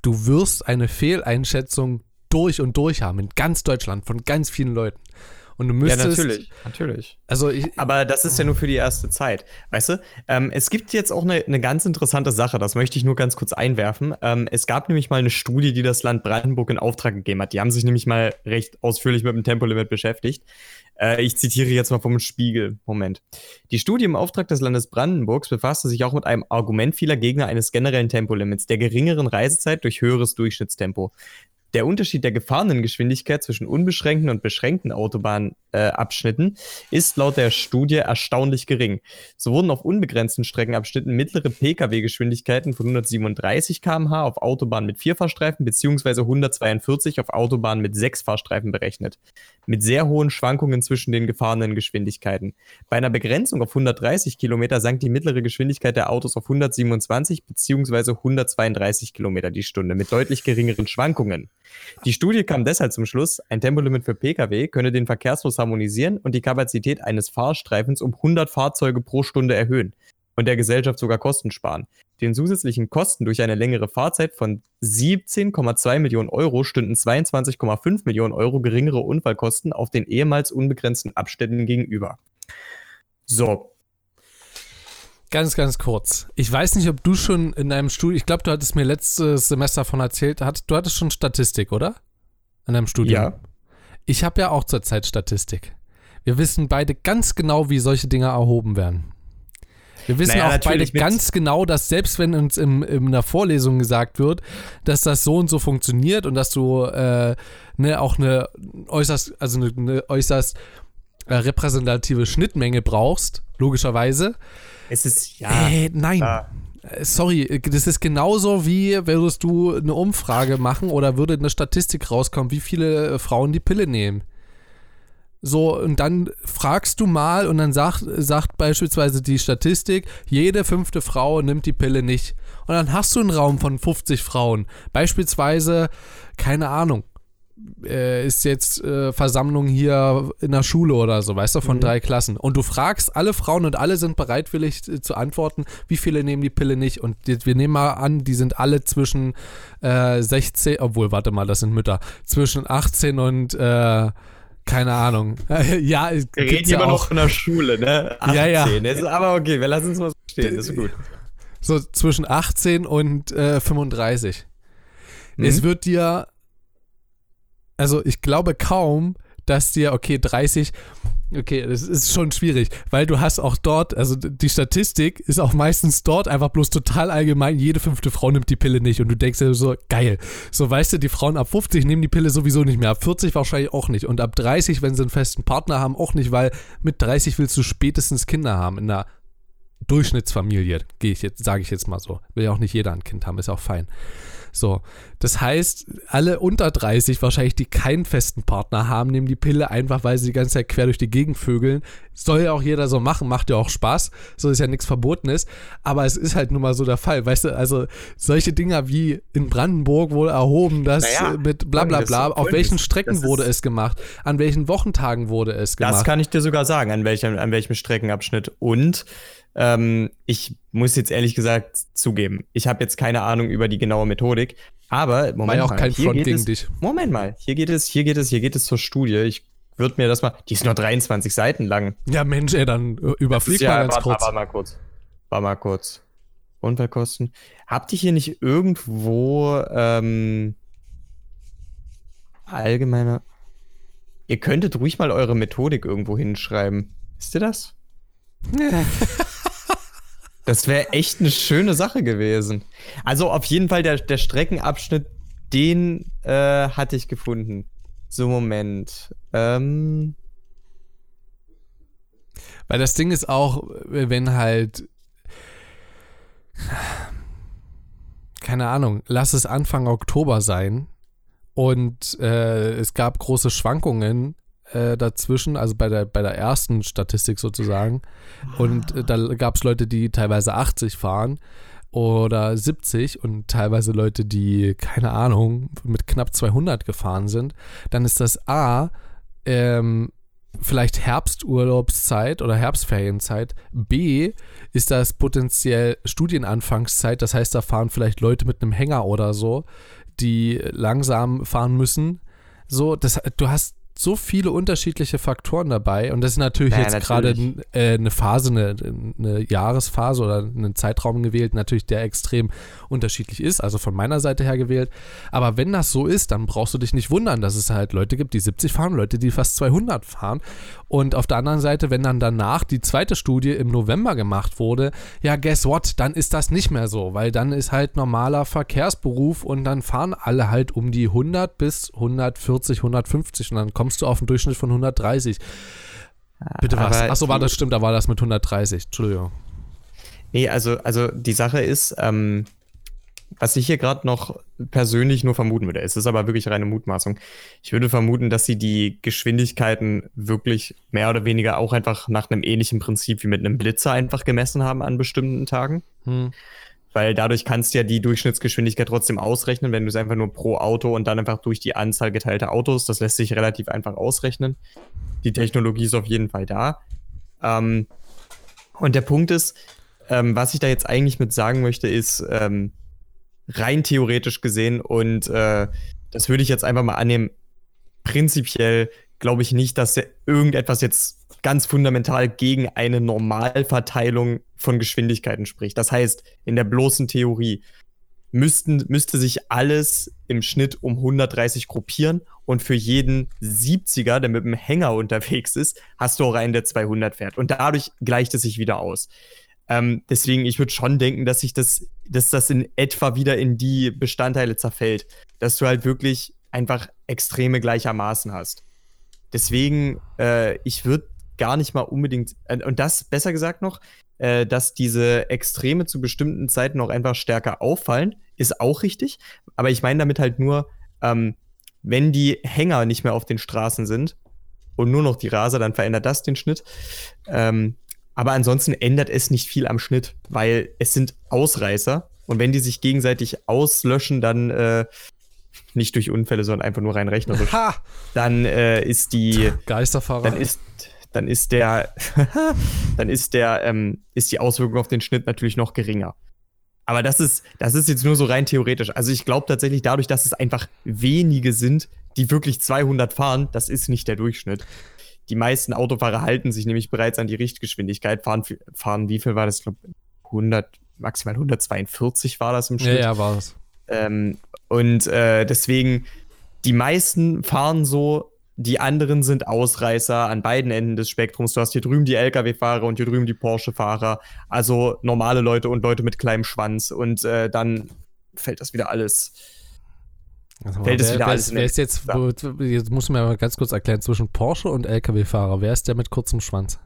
S3: du wirst eine Fehleinschätzung durch und durch haben in ganz Deutschland von ganz vielen Leuten. Und du müsstest.
S2: Ja, natürlich, natürlich.
S3: Also ich,
S2: Aber das ist ja nur für die erste Zeit. Weißt du? Ähm, es gibt jetzt auch eine, eine ganz interessante Sache, das möchte ich nur ganz kurz einwerfen. Ähm, es gab nämlich mal eine Studie, die das Land Brandenburg in Auftrag gegeben hat. Die haben sich nämlich mal recht ausführlich mit dem Tempolimit beschäftigt. Äh, ich zitiere jetzt mal vom Spiegel. Moment. Die Studie im Auftrag des Landes Brandenburgs befasste sich auch mit einem Argument vieler Gegner eines generellen Tempolimits, der geringeren Reisezeit durch höheres Durchschnittstempo. Der Unterschied der Gefahrenengeschwindigkeit zwischen unbeschränkten und beschränkten Autobahnabschnitten äh, ist laut der Studie erstaunlich gering. So wurden auf unbegrenzten Streckenabschnitten mittlere Pkw-Geschwindigkeiten von 137 km/h auf Autobahnen mit vier Fahrstreifen bzw. 142 auf Autobahnen mit sechs Fahrstreifen berechnet. Mit sehr hohen Schwankungen zwischen den gefahrenen Geschwindigkeiten. Bei einer Begrenzung auf 130 km sank die mittlere Geschwindigkeit der Autos auf 127 bzw. 132 km die Stunde mit deutlich geringeren Schwankungen. Die Studie kam deshalb zum Schluss, ein Tempolimit für Pkw könne den Verkehrsfluss harmonisieren und die Kapazität eines Fahrstreifens um 100 Fahrzeuge pro Stunde erhöhen und der Gesellschaft sogar Kosten sparen. Den zusätzlichen Kosten durch eine längere Fahrzeit von 17,2 Millionen Euro stünden 22,5 Millionen Euro geringere Unfallkosten auf den ehemals unbegrenzten Abständen gegenüber. So,
S3: Ganz, ganz kurz. Ich weiß nicht, ob du schon in einem Studium, ich glaube, du hattest mir letztes Semester davon erzählt, du hattest schon Statistik, oder? In deinem Studium.
S2: Ja.
S3: ich habe ja auch zurzeit Statistik. Wir wissen beide ganz genau, wie solche Dinge erhoben werden. Wir wissen naja, auch beide ganz genau, dass selbst wenn uns im, in einer Vorlesung gesagt wird, dass das so und so funktioniert und dass du äh, ne, auch eine äußerst, also eine, eine äußerst äh, repräsentative Schnittmenge brauchst, logischerweise.
S2: Es ist ja.
S3: Äh, nein. Ja. Sorry, das ist genauso wie würdest du eine Umfrage machen oder würde eine Statistik rauskommen, wie viele Frauen die Pille nehmen. So, und dann fragst du mal und dann sagt, sagt beispielsweise die Statistik, jede fünfte Frau nimmt die Pille nicht. Und dann hast du einen Raum von 50 Frauen. Beispielsweise, keine Ahnung, äh, ist jetzt äh, Versammlung hier in der Schule oder so, weißt du, von mhm. drei Klassen. Und du fragst alle Frauen und alle sind bereitwillig äh, zu antworten, wie viele nehmen die Pille nicht. Und wir nehmen mal an, die sind alle zwischen äh, 16, obwohl, warte mal, das sind Mütter, zwischen 18 und äh, keine Ahnung. ja,
S2: wir reden ja immer noch in der Schule, ne?
S3: 18. Ja, ja.
S2: Ist, aber okay, wir lassen es mal so stehen, ist gut.
S3: So zwischen 18 und äh, 35. Mhm. Es wird dir, also ich glaube kaum, dass dir, okay, 30, Okay, das ist schon schwierig, weil du hast auch dort, also die Statistik ist auch meistens dort einfach bloß total allgemein, jede fünfte Frau nimmt die Pille nicht und du denkst dir so, geil. So, weißt du, die Frauen ab 50 nehmen die Pille sowieso nicht mehr, ab 40 wahrscheinlich auch nicht und ab 30, wenn sie einen festen Partner haben, auch nicht, weil mit 30 willst du spätestens Kinder haben in einer Durchschnittsfamilie, gehe ich jetzt, sage ich jetzt mal so. Will ja auch nicht jeder ein Kind haben, ist auch fein. So, das heißt, alle unter 30 wahrscheinlich, die keinen festen Partner haben, nehmen die Pille einfach, weil sie die ganze Zeit quer durch die Gegend vögeln. Soll ja auch jeder so machen, macht ja auch Spaß. So ist ja nichts Verbotenes. Aber es ist halt nun mal so der Fall. Weißt du, also solche Dinger wie in Brandenburg wohl erhoben, das naja, mit bla bla bla. Auf welchen Strecken wurde es gemacht? An welchen Wochentagen wurde es gemacht?
S2: Das kann ich dir sogar sagen, an welchem, an welchem Streckenabschnitt. Und ähm, ich muss jetzt ehrlich gesagt zugeben, ich habe jetzt keine Ahnung über die genaue Methodik, aber
S3: Moment War auch mal, kein Front gegen
S2: es,
S3: dich.
S2: Moment mal, hier geht es, hier geht es, hier geht es zur Studie. Ich würde mir das mal, die ist nur 23 Seiten lang.
S3: Ja Mensch, ey, dann äh, überflieg ja, mal ganz
S2: warte,
S3: kurz.
S2: Warte mal kurz. Warte mal kurz. Unfallkosten. Habt ihr hier nicht irgendwo ähm, allgemeine Ihr könntet ruhig mal eure Methodik irgendwo hinschreiben. Wisst ihr das? Das wäre echt eine schöne Sache gewesen. Also auf jeden Fall der, der Streckenabschnitt, den äh, hatte ich gefunden. So, Moment. Ähm.
S3: Weil das Ding ist auch, wenn halt. Keine Ahnung, lass es Anfang Oktober sein und äh, es gab große Schwankungen äh, dazwischen, also bei der, bei der ersten Statistik sozusagen. Und äh, da gab es Leute, die teilweise 80 fahren oder 70 und teilweise Leute, die, keine Ahnung, mit knapp 200 gefahren sind. Dann ist das A, ähm, vielleicht Herbsturlaubszeit oder Herbstferienzeit. B ist das potenziell Studienanfangszeit. Das heißt, da fahren vielleicht Leute mit einem Hänger oder so, die langsam fahren müssen. So, das, du hast so viele unterschiedliche Faktoren dabei und das ist natürlich ja, jetzt gerade äh, eine Phase, eine, eine, Jahresphase oder einen Zeitraum gewählt, natürlich der extrem unterschiedlich ist, also von meiner Seite her gewählt. Aber wenn das so ist, dann brauchst du dich nicht wundern, dass es halt Leute gibt, die 70 fahren, Leute, die fast 200 fahren. Und auf der anderen Seite, wenn dann danach die zweite Studie im November gemacht wurde, ja, guess what, dann ist das nicht mehr so, weil dann ist halt normaler Verkehrsberuf und dann fahren alle halt um die 100 bis 140, 150 und dann kommst du auf einen Durchschnitt von 130. Bitte was? Achso, war das stimmt, da war das mit 130. Entschuldigung.
S2: Nee, also, also die Sache ist, ähm, was ich hier gerade noch persönlich nur vermuten würde, es ist aber wirklich reine Mutmaßung. Ich würde vermuten, dass sie die Geschwindigkeiten wirklich mehr oder weniger auch einfach nach einem ähnlichen Prinzip wie mit einem Blitzer einfach gemessen haben an bestimmten Tagen. Hm. Weil dadurch kannst du ja die Durchschnittsgeschwindigkeit trotzdem ausrechnen, wenn du es einfach nur pro Auto und dann einfach durch die Anzahl geteilter Autos, das lässt sich relativ einfach ausrechnen. Die Technologie ist auf jeden Fall da. Ähm, und der Punkt ist, ähm, was ich da jetzt eigentlich mit sagen möchte, ist, ähm, rein theoretisch gesehen und äh, das würde ich jetzt einfach mal annehmen. Prinzipiell glaube ich nicht, dass irgendetwas jetzt ganz fundamental gegen eine Normalverteilung von Geschwindigkeiten spricht. Das heißt, in der bloßen Theorie müssten, müsste sich alles im Schnitt um 130 gruppieren und für jeden 70er, der mit dem Hänger unterwegs ist, hast du auch einen, der 200 fährt. Und dadurch gleicht es sich wieder aus. Ähm, deswegen, ich würde schon denken, dass sich das, dass das in etwa wieder in die Bestandteile zerfällt, dass du halt wirklich einfach Extreme gleichermaßen hast. Deswegen, äh, ich würde gar nicht mal unbedingt, äh, und das besser gesagt noch, äh, dass diese Extreme zu bestimmten Zeiten auch einfach stärker auffallen, ist auch richtig. Aber ich meine damit halt nur, ähm, wenn die Hänger nicht mehr auf den Straßen sind und nur noch die Raser, dann verändert das den Schnitt. Ähm, aber ansonsten ändert es nicht viel am Schnitt, weil es sind Ausreißer. Und wenn die sich gegenseitig auslöschen, dann äh, nicht durch Unfälle, sondern einfach nur rein rechnerisch,
S3: Ha!
S2: dann äh, ist die
S3: Geisterfahrer.
S2: dann ist dann ist der dann ist der ähm, ist die Auswirkung auf den Schnitt natürlich noch geringer. Aber das ist das ist jetzt nur so rein theoretisch. Also ich glaube tatsächlich dadurch, dass es einfach wenige sind, die wirklich 200 fahren, das ist nicht der Durchschnitt. Die meisten Autofahrer halten sich nämlich bereits an die Richtgeschwindigkeit, fahren, fahren wie viel war das? Ich glaube 100 maximal 142 war das im
S3: ja,
S2: Schnitt.
S3: ja, war es.
S2: Ähm, und äh, deswegen, die meisten fahren so, die anderen sind Ausreißer an beiden Enden des Spektrums. Du hast hier drüben die Lkw-Fahrer und hier drüben die Porsche-Fahrer. Also normale Leute und Leute mit kleinem Schwanz. Und äh, dann fällt das wieder alles.
S3: Also,
S2: Fällt es wieder
S3: wer,
S2: alles
S3: wer ist jetzt, wo, jetzt muss man mal ganz kurz erklären, zwischen Porsche und LKW-Fahrer, wer ist der mit kurzem Schwanz?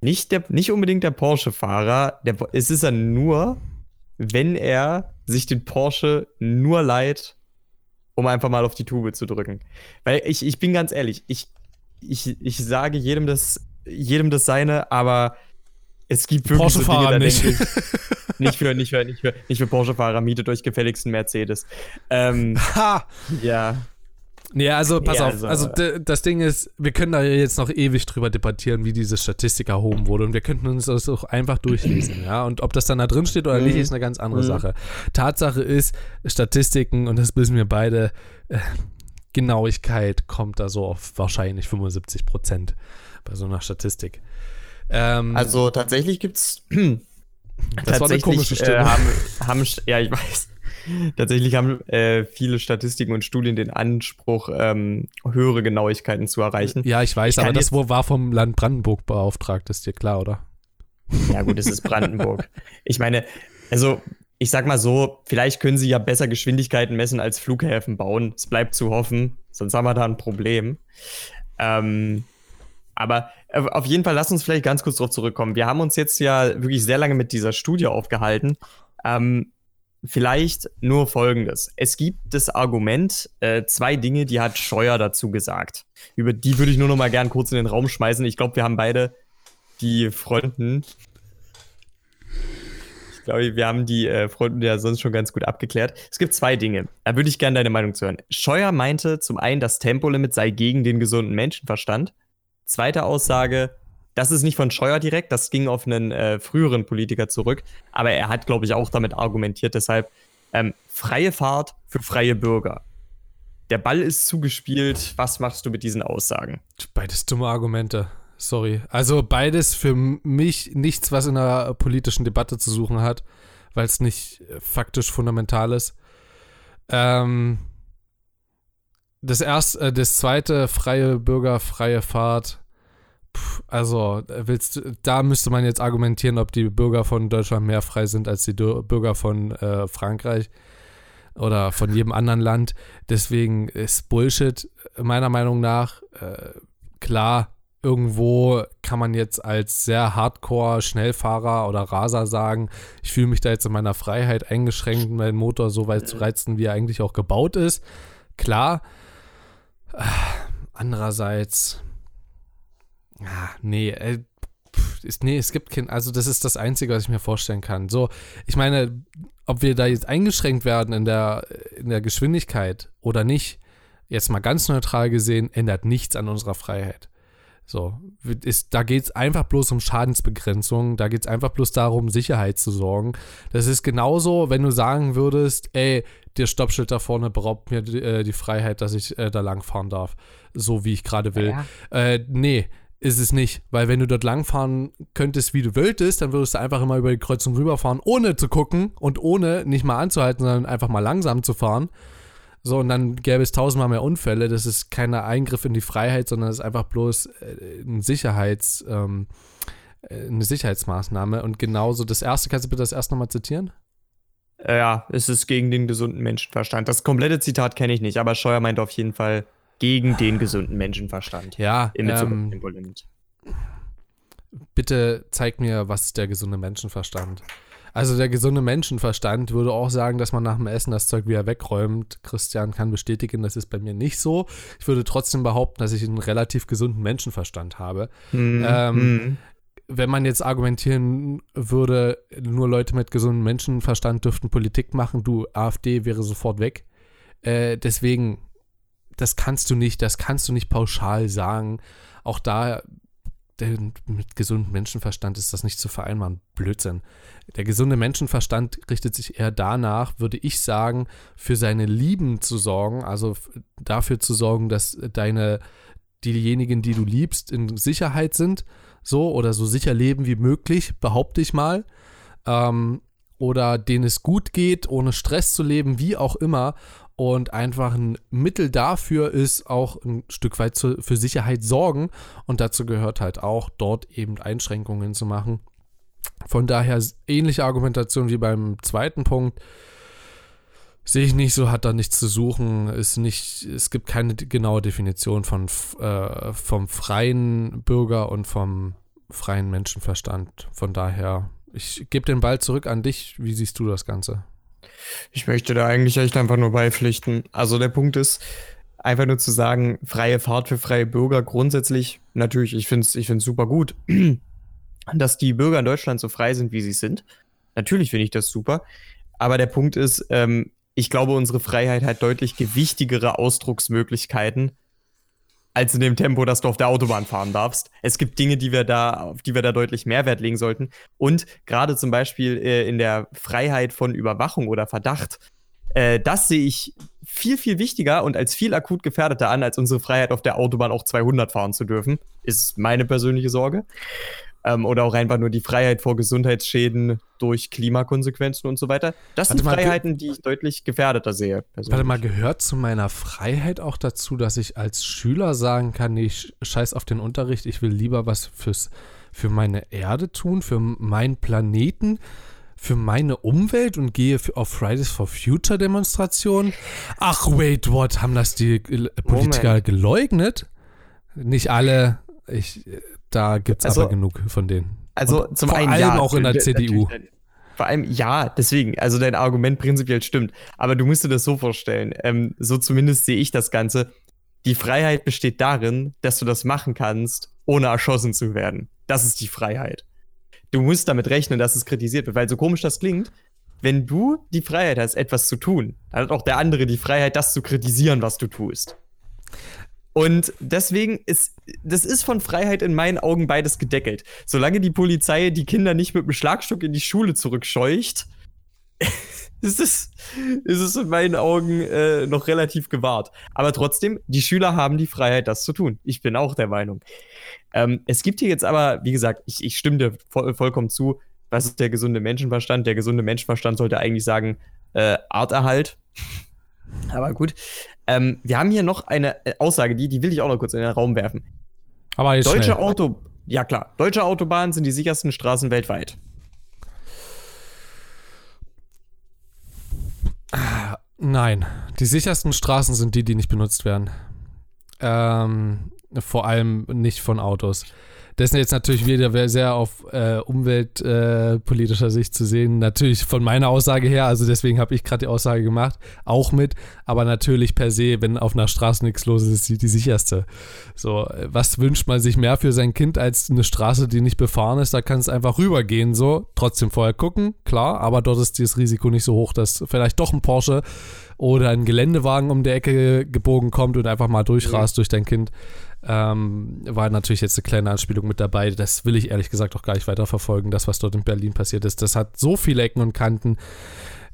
S2: Nicht, der, nicht unbedingt der Porsche-Fahrer. Der, es ist er nur, wenn er sich den Porsche nur leiht, um einfach mal auf die Tube zu drücken. Weil ich, ich bin ganz ehrlich, ich, ich, ich sage jedem das, jedem das seine, aber es gibt wirklich so Dinge,
S3: nicht.
S2: ich, nicht für, nicht für, nicht für, nicht für Porsche-Fahrer, mietet euch gefälligsten Mercedes. Ähm,
S3: Ha!
S2: ja.
S3: Nee, also pass
S2: Ja,
S3: auf.
S2: also-
S3: Also das Ding ist, wir können da jetzt noch ewig drüber debattieren, wie diese Statistik erhoben wurde. Und wir könnten uns das auch einfach durchlesen, ja. Und ob das dann da drin steht oder nicht,
S2: Mhm.
S3: ist eine ganz andere
S2: Mhm.
S3: Sache. Tatsache ist, Statistiken, und das wissen wir beide, äh, Genauigkeit kommt da so auf wahrscheinlich 75 Prozent bei so einer Statistik. Ähm,
S2: Also tatsächlich gibt's
S3: das war eine komische
S2: äh,
S3: Stimme.
S2: haben, haben, ja, ich weiß. Tatsächlich haben äh, viele Statistiken und Studien den Anspruch, ähm, höhere Genauigkeiten zu erreichen.
S3: ja, ich weiß,
S2: ich
S3: aber das war vom Land Brandenburg beauftragt, ist dir klar, oder?
S2: Ja, gut, es ist Brandenburg. ich meine, also, ich sag mal so, vielleicht können sie ja besser Geschwindigkeiten messen als Flughäfen bauen. Es bleibt zu hoffen, sonst haben wir da ein Problem. Ähm, aber auf jeden Fall, lass uns vielleicht ganz kurz darauf zurückkommen. Wir haben uns jetzt ja wirklich sehr lange mit dieser Studie aufgehalten. Ähm, vielleicht nur Folgendes. Es gibt das Argument, äh, zwei Dinge, die hat Scheuer dazu gesagt. Über die würde ich nur noch mal gern kurz in den Raum schmeißen. Ich glaube, wir haben beide die Fronten. Ich glaube, wir haben die äh, Fronten ja sonst schon ganz gut abgeklärt. Es gibt zwei Dinge. Da würde ich gerne deine Meinung zu hören. Scheuer meinte zum einen, das Tempolimit sei gegen den gesunden Menschenverstand. Zweite Aussage, das ist nicht von Scheuer direkt, das ging auf einen äh, früheren Politiker zurück, aber er hat, glaube ich, auch damit argumentiert. Deshalb ähm, freie Fahrt für freie Bürger. Der Ball ist zugespielt. Was machst du mit diesen Aussagen?
S3: Beides dumme Argumente. Sorry. Also beides für mich nichts, was in einer politischen Debatte zu suchen hat, weil es nicht äh, faktisch fundamental ist. Ähm, das erste, äh, das zweite, freie Bürger, freie Fahrt. Also, äh, willst da müsste man jetzt argumentieren, ob die Bürger von Deutschland mehr frei sind als die Bürger von äh, Frankreich oder von jedem anderen Land. Deswegen ist Bullshit, meiner Meinung nach. Äh, klar, irgendwo kann man jetzt als sehr Hardcore-Schnellfahrer oder Raser sagen, ich fühle mich da jetzt in meiner Freiheit eingeschränkt, meinen Motor so weit zu reizen, wie er eigentlich auch gebaut ist. Klar. Andererseits, ah, nee, äh, ist, nee, es gibt kein, also das ist das Einzige, was ich mir vorstellen kann. So, ich meine, ob wir da jetzt eingeschränkt werden in der, in der Geschwindigkeit oder nicht, jetzt mal ganz neutral gesehen, ändert nichts an unserer Freiheit. So, ist, da geht es einfach bloß um Schadensbegrenzung, da geht es einfach bloß darum, Sicherheit zu sorgen. Das ist genauso, wenn du sagen würdest, ey, der Stoppschild da vorne beraubt mir die, äh, die Freiheit, dass ich äh, da langfahren darf, so wie ich gerade will.
S2: Ja.
S3: Äh, nee, ist es nicht, weil wenn du dort langfahren könntest, wie du wolltest, dann würdest du einfach immer über die Kreuzung rüberfahren, ohne zu gucken und ohne nicht mal anzuhalten, sondern einfach mal langsam zu fahren. So, und dann gäbe es tausendmal mehr Unfälle. Das ist kein Eingriff in die Freiheit, sondern es ist einfach bloß äh, ein Sicherheits, ähm, äh, eine Sicherheitsmaßnahme. Und genauso das erste, kannst du bitte das erste nochmal zitieren?
S2: Äh, ja, es ist gegen den gesunden Menschenverstand. Das komplette Zitat kenne ich nicht, aber Scheuer meint auf jeden Fall gegen den gesunden Menschenverstand.
S3: Ja,
S2: In Bezug auf
S3: ähm, bitte zeig mir, was ist der gesunde Menschenverstand? Also der gesunde Menschenverstand würde auch sagen, dass man nach dem Essen das Zeug wieder wegräumt. Christian kann bestätigen, das ist bei mir nicht so. Ich würde trotzdem behaupten, dass ich einen relativ gesunden Menschenverstand habe.
S2: Hm,
S3: ähm,
S2: hm.
S3: Wenn man jetzt argumentieren würde, nur Leute mit gesundem Menschenverstand dürften Politik machen, du, AfD wäre sofort weg. Äh, deswegen, das kannst du nicht, das kannst du nicht pauschal sagen. Auch da der, mit gesundem Menschenverstand ist das nicht zu vereinbaren. Blödsinn. Der gesunde Menschenverstand richtet sich eher danach, würde ich sagen, für seine Lieben zu sorgen, also dafür zu sorgen, dass deine, diejenigen, die du liebst, in Sicherheit sind, so oder so sicher leben wie möglich, behaupte ich mal. Ähm, oder denen es gut geht, ohne Stress zu leben, wie auch immer. Und einfach ein Mittel dafür ist auch ein Stück weit zu, für Sicherheit sorgen. Und dazu gehört halt auch, dort eben Einschränkungen zu machen. Von daher ähnliche Argumentation wie beim zweiten Punkt. Sehe ich nicht so, hat da nichts zu suchen. Ist nicht, es gibt keine genaue Definition von, äh, vom freien Bürger und vom freien Menschenverstand. Von daher, ich gebe den Ball zurück an dich. Wie siehst du das Ganze?
S2: Ich möchte da eigentlich echt einfach nur beipflichten. Also der Punkt ist, einfach nur zu sagen, freie Fahrt für freie Bürger grundsätzlich, natürlich, ich finde es ich find's super gut, dass die Bürger in Deutschland so frei sind, wie sie sind. Natürlich finde ich das super. Aber der Punkt ist, ähm, ich glaube, unsere Freiheit hat deutlich gewichtigere Ausdrucksmöglichkeiten als in dem Tempo, dass du auf der Autobahn fahren darfst. Es gibt Dinge, die wir da, auf die wir da deutlich mehr Wert legen sollten. Und gerade zum Beispiel äh, in der Freiheit von Überwachung oder Verdacht, äh, das sehe ich viel, viel wichtiger und als viel akut gefährdeter an, als unsere Freiheit auf der Autobahn auch 200 fahren zu dürfen. Ist meine persönliche Sorge. Ähm, oder auch einfach nur die Freiheit vor Gesundheitsschäden durch Klimakonsequenzen und so weiter. Das
S3: Warte
S2: sind
S3: mal,
S2: Freiheiten, die ich deutlich gefährdeter sehe. persönlich.
S3: Warte mal, gehört zu meiner Freiheit auch dazu, dass ich als Schüler sagen kann, nee, ich scheiß auf den Unterricht, ich will lieber was fürs, für meine Erde tun, für meinen Planeten, für meine Umwelt und gehe auf Fridays for Future Demonstrationen? Ach, wait, what? Haben das die Politiker
S2: Moment.
S3: geleugnet? Nicht alle. Ich, äh, da gibt es
S2: Also-
S3: aber genug von denen.
S2: Also
S3: Und
S2: zum
S3: vor
S2: einen
S3: allem
S2: ja,
S3: auch in der CDU.
S2: Vor allem ja, deswegen, also dein Argument prinzipiell stimmt. Aber du musst dir das so vorstellen, ähm, so zumindest sehe ich das Ganze. Die Freiheit besteht darin, dass du das machen kannst, ohne erschossen zu werden. Das ist die Freiheit. Du musst damit rechnen, dass es kritisiert wird, weil so komisch das klingt, wenn du die Freiheit hast, etwas zu tun, dann hat auch der andere die Freiheit, das zu kritisieren, was du tust. Und deswegen ist, das ist von Freiheit in meinen Augen beides gedeckelt. Solange die Polizei die Kinder nicht mit dem Schlagstock in die Schule zurückscheucht, ist es, ist es in meinen Augen äh, noch relativ gewahrt. Aber trotzdem, die Schüler haben die Freiheit, das zu tun. Ich bin auch der Meinung. Ähm, es gibt hier jetzt aber, wie gesagt, ich, ich stimme dir voll, vollkommen zu. Was ist der gesunde Menschenverstand? Der gesunde Menschenverstand sollte eigentlich sagen, äh, Arterhalt. Aber gut. Ähm, wir haben hier noch eine äh, Aussage, die, die will ich auch noch kurz in den Raum werfen.
S3: Aber jetzt
S2: Deutsche
S3: schnell.
S2: Auto, ja klar, deutsche Autobahnen sind die sichersten Straßen weltweit.
S3: Nein, die sichersten Straßen sind die, die nicht benutzt werden. Ähm, vor allem nicht von Autos. Das ist jetzt natürlich wieder sehr auf äh, umweltpolitischer Sicht zu sehen. Natürlich von meiner Aussage her, also deswegen habe ich gerade die Aussage gemacht, auch mit. Aber natürlich per se, wenn auf einer Straße nichts los ist, ist sie die sicherste. So, äh, was wünscht man sich mehr für sein Kind als eine Straße, die nicht befahren ist? Da kann es einfach rübergehen, so. Trotzdem vorher gucken, klar, aber dort ist das Risiko nicht so hoch, dass vielleicht doch ein Porsche oder ein Geländewagen um die Ecke gebogen kommt und einfach mal durchrast durch dein Kind. Ähm, war natürlich jetzt eine kleine Anspielung mit dabei. Das will ich ehrlich gesagt auch gar nicht weiterverfolgen, das, was dort in Berlin passiert ist. Das hat so viele Ecken und Kanten.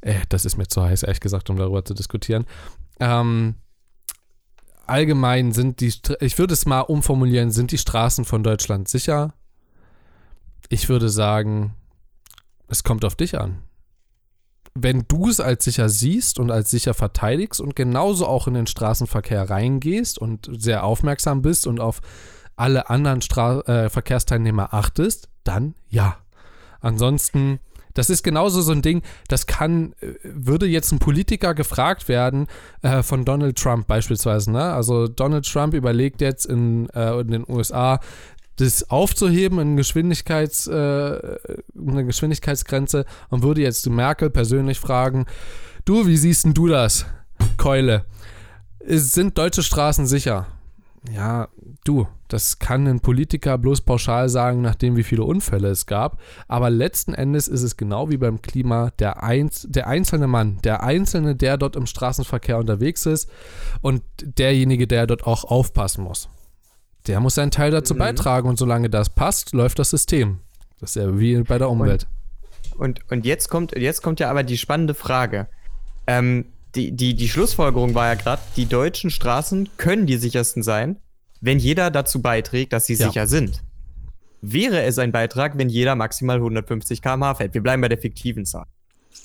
S3: Äh, das ist mir zu heiß, ehrlich gesagt, um darüber zu diskutieren. Ähm, allgemein sind die, ich würde es mal umformulieren, sind die Straßen von Deutschland sicher? Ich würde sagen, es kommt auf dich an. Wenn du es als sicher siehst und als sicher verteidigst und genauso auch in den Straßenverkehr reingehst und sehr aufmerksam bist und auf alle anderen Stra äh, Verkehrsteilnehmer achtest, dann ja. Ansonsten das ist genauso so ein Ding, das kann, äh, würde jetzt ein Politiker gefragt werden äh, von Donald Trump beispielsweise, ne? Also Donald Trump überlegt jetzt in, äh, in den USA, das aufzuheben in Geschwindigkeits, äh, eine Geschwindigkeitsgrenze und würde jetzt Merkel persönlich fragen, du, wie siehst denn du das, Keule? Sind deutsche Straßen sicher? Ja, du, das kann ein Politiker bloß pauschal sagen, nachdem wie viele Unfälle es gab. Aber letzten Endes ist es genau wie beim Klima der, Einz der einzelne Mann, der Einzelne, der dort im Straßenverkehr unterwegs ist und derjenige, der dort auch aufpassen muss. Der muss seinen Teil dazu mhm. beitragen und solange das passt, läuft das System. Das ist ja wie bei der Umwelt.
S2: Und, und, und jetzt, kommt, jetzt kommt ja aber die spannende Frage. Ähm, die, die, die Schlussfolgerung war ja gerade, die deutschen Straßen können die sichersten sein, wenn jeder dazu beiträgt, dass sie ja. sicher sind. Wäre es ein Beitrag, wenn jeder maximal 150 km/h fährt? Wir bleiben bei der fiktiven Zahl.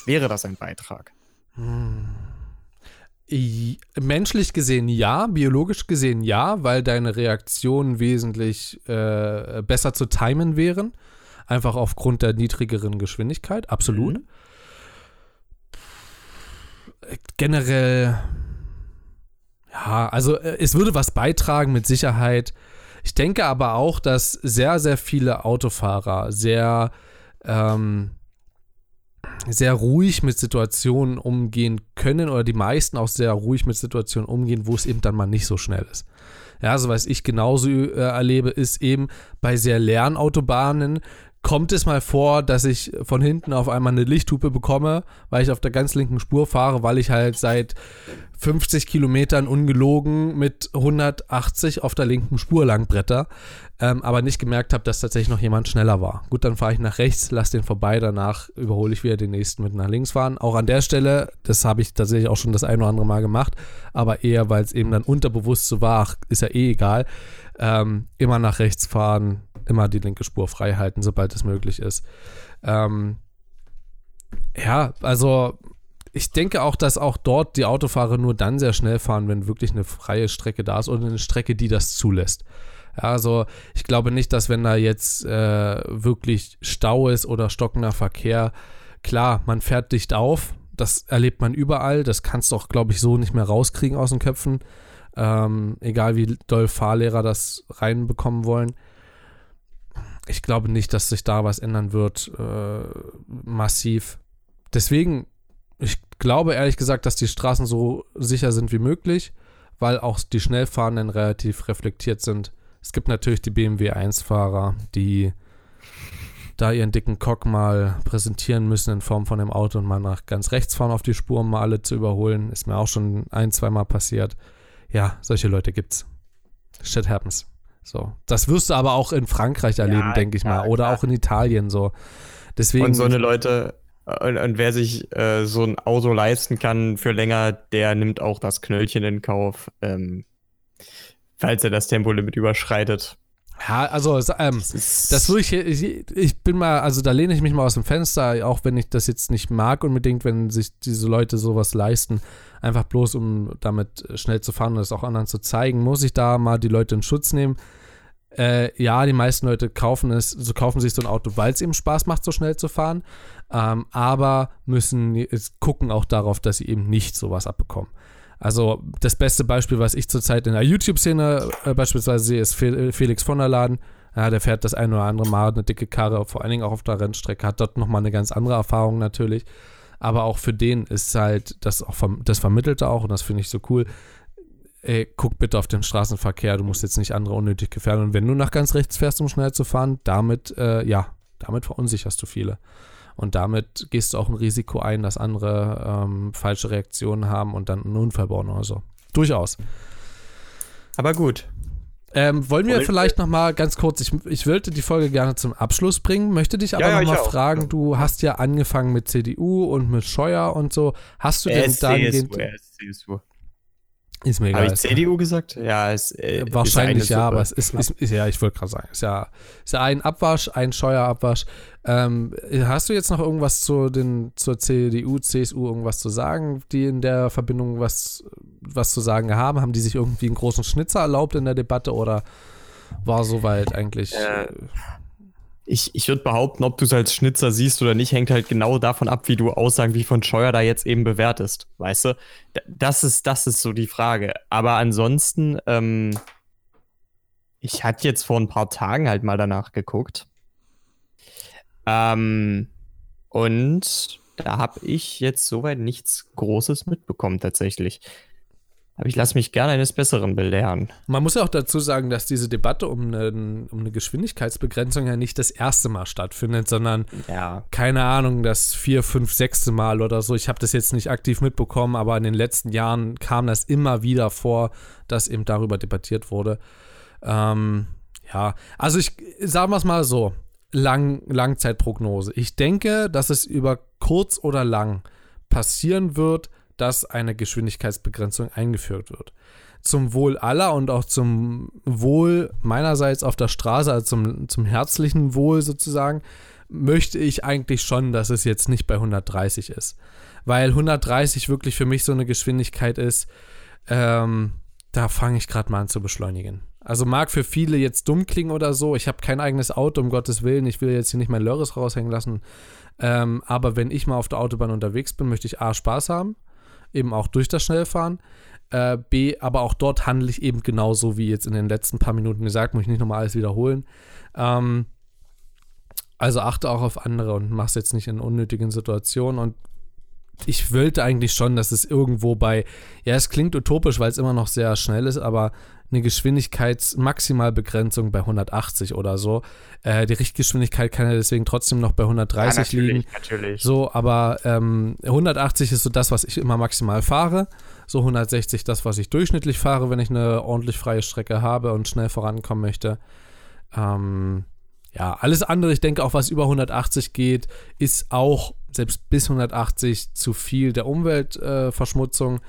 S2: Wäre das ein Beitrag? Hm.
S3: Menschlich gesehen ja, biologisch gesehen ja, weil deine Reaktionen wesentlich äh, besser zu timen wären. Einfach aufgrund der niedrigeren Geschwindigkeit, absolut. Mhm generell, ja, also äh, es würde was beitragen mit Sicherheit. Ich denke aber auch, dass sehr, sehr viele Autofahrer sehr, ähm, sehr ruhig mit Situationen umgehen können oder die meisten auch sehr ruhig mit Situationen umgehen, wo es eben dann mal nicht so schnell ist. Ja, so was ich genauso äh, erlebe, ist eben bei sehr leeren Autobahnen kommt es mal vor, dass ich von hinten auf einmal eine Lichthupe bekomme, weil ich auf der ganz linken Spur fahre, weil ich halt seit 50 Kilometern ungelogen mit 180 auf der linken Spur lang bretter, ähm, aber nicht gemerkt habe, dass tatsächlich noch jemand schneller war. Gut, dann fahre ich nach rechts, lasse den vorbei, danach überhole ich wieder den nächsten mit nach links fahren. Auch an der Stelle, das habe ich tatsächlich auch schon das ein oder andere Mal gemacht, aber eher, weil es eben dann unterbewusst so war, ist ja eh egal, ähm, immer nach rechts fahren, immer die linke Spur frei halten, sobald es möglich ist. Ähm, ja, also ich denke auch, dass auch dort die Autofahrer nur dann sehr schnell fahren, wenn wirklich eine freie Strecke da ist oder eine Strecke, die das zulässt. Also ich glaube nicht, dass wenn da jetzt äh, wirklich Stau ist oder stockender Verkehr, klar, man fährt dicht auf, das erlebt man überall, das kannst du auch, glaube ich, so nicht mehr rauskriegen aus den Köpfen, ähm, egal wie doll Fahrlehrer das reinbekommen wollen ich glaube nicht, dass sich da was ändern wird, äh, massiv. Deswegen, ich glaube ehrlich gesagt, dass die Straßen so sicher sind wie möglich, weil auch die Schnellfahrenden relativ reflektiert sind. Es gibt natürlich die BMW 1-Fahrer, die da ihren dicken Cock mal präsentieren müssen in Form von dem Auto und mal nach ganz rechts fahren auf die Spur, um mal alle zu überholen. Ist mir auch schon ein, zweimal passiert. Ja, solche Leute gibt's. Shit happens. So. Das wirst du aber auch in Frankreich erleben, ja, denke ich mal. Oder klar. auch in Italien so. Deswegen,
S2: und so eine Leute, und, und wer sich äh, so ein Auto leisten kann für länger, der nimmt auch das Knöllchen in Kauf, ähm, falls er das Tempolimit überschreitet.
S3: Ja, also ähm, das, würde ich, ich, ich bin mal, also da lehne ich mich mal aus dem Fenster, auch wenn ich das jetzt nicht mag unbedingt, wenn sich diese Leute sowas leisten, einfach bloß um damit schnell zu fahren und das auch anderen zu zeigen, muss ich da mal die Leute in Schutz nehmen. Äh, ja, die meisten Leute kaufen es, so kaufen sich so ein Auto, weil es eben Spaß macht, so schnell zu fahren, ähm, aber müssen gucken auch darauf, dass sie eben nicht sowas abbekommen. Also das beste Beispiel, was ich zurzeit in der YouTube-Szene äh, beispielsweise sehe, ist Felix von der Laden. Ja, der fährt das ein oder andere Mal eine dicke Karre, vor allen Dingen auch auf der Rennstrecke, hat dort nochmal eine ganz andere Erfahrung natürlich. Aber auch für den ist halt das auch das Vermittelte auch, und das finde ich so cool. Ey, guck bitte auf den Straßenverkehr, du musst jetzt nicht andere unnötig gefährden. Und wenn du nach ganz rechts fährst, um schnell zu fahren, damit, äh, ja, damit verunsicherst du viele. Und damit gehst du auch ein Risiko ein, dass andere ähm, falsche Reaktionen haben und dann einen Unfall bauen oder so. Durchaus.
S2: Aber gut.
S3: Ähm, wollen wir vielleicht noch mal ganz kurz, ich, ich würde die Folge gerne zum Abschluss bringen, möchte dich aber ja, ja, noch mal fragen, auch. du hast ja angefangen mit CDU und mit Scheuer und so. Hast du denn da... CSU, CSU. Ist mir egal.
S2: Habe ich CDU gesagt? Ja, es äh, ist
S3: Wahrscheinlich
S2: eine
S3: ja,
S2: Suppe.
S3: aber es ist, ist, ist ja, ich wollte gerade sagen, ist ja, ist ja ein Abwasch, ein Steuerabwasch. Ähm, hast du jetzt noch irgendwas zu den, zur CDU, CSU, irgendwas zu sagen, die in der Verbindung was, was zu sagen haben? Haben die sich irgendwie einen großen Schnitzer erlaubt in der Debatte oder war soweit eigentlich?
S2: Äh, Ich, ich würde behaupten, ob du es als Schnitzer siehst oder nicht, hängt halt genau davon ab, wie du Aussagen wie von Scheuer da jetzt eben bewertest. Weißt du? Das ist, das ist so die Frage. Aber ansonsten, ähm, ich hatte jetzt vor ein paar Tagen halt mal danach geguckt. Ähm, und da habe ich jetzt soweit nichts Großes mitbekommen, tatsächlich. Aber ich lasse mich gerne eines Besseren belehren.
S3: Man muss ja auch dazu sagen, dass diese Debatte um eine, um eine Geschwindigkeitsbegrenzung ja nicht das erste Mal stattfindet, sondern
S2: Ja.
S3: keine Ahnung, das vier, fünf, sechste Mal oder so. Ich habe das jetzt nicht aktiv mitbekommen, aber in den letzten Jahren kam das immer wieder vor, dass eben darüber debattiert wurde. Ähm, ja, also ich sagen wir es mal so: Lang, Langzeitprognose. Ich denke, dass es über kurz oder lang passieren wird, dass eine Geschwindigkeitsbegrenzung eingeführt wird. Zum Wohl aller und auch zum Wohl meinerseits auf der Straße, also zum, zum herzlichen Wohl sozusagen, möchte ich eigentlich schon, dass es jetzt nicht bei 130 ist. Weil 130 wirklich für mich so eine Geschwindigkeit ist, ähm, da fange ich gerade mal an zu beschleunigen. Also mag für viele jetzt dumm klingen oder so. Ich habe kein eigenes Auto, um Gottes Willen. Ich will jetzt hier nicht mein Lörres raushängen lassen. Ähm, aber wenn ich mal auf der Autobahn unterwegs bin, möchte ich A, Spaß haben. Eben auch durch das Schnellfahren. Äh, B, aber auch dort handle ich eben genauso wie jetzt in den letzten paar Minuten gesagt. Muss ich nicht nochmal alles wiederholen. Ähm, also achte auch auf andere und mach's jetzt nicht in unnötigen Situationen. Und ich wollte eigentlich schon, dass es irgendwo bei, ja, es klingt utopisch, weil es immer noch sehr schnell ist, aber eine Geschwindigkeitsmaximalbegrenzung bei 180 oder so. Äh, die Richtgeschwindigkeit kann ja deswegen trotzdem noch bei 130 liegen.
S2: natürlich.
S3: So, aber ähm, 180 ist so das, was ich immer maximal fahre. So 160 das, was ich durchschnittlich fahre, wenn ich eine ordentlich freie Strecke habe und schnell vorankommen möchte. Ähm, ja, alles andere, ich denke auch, was über 180 geht, ist auch selbst bis 180 zu viel der Umweltverschmutzung.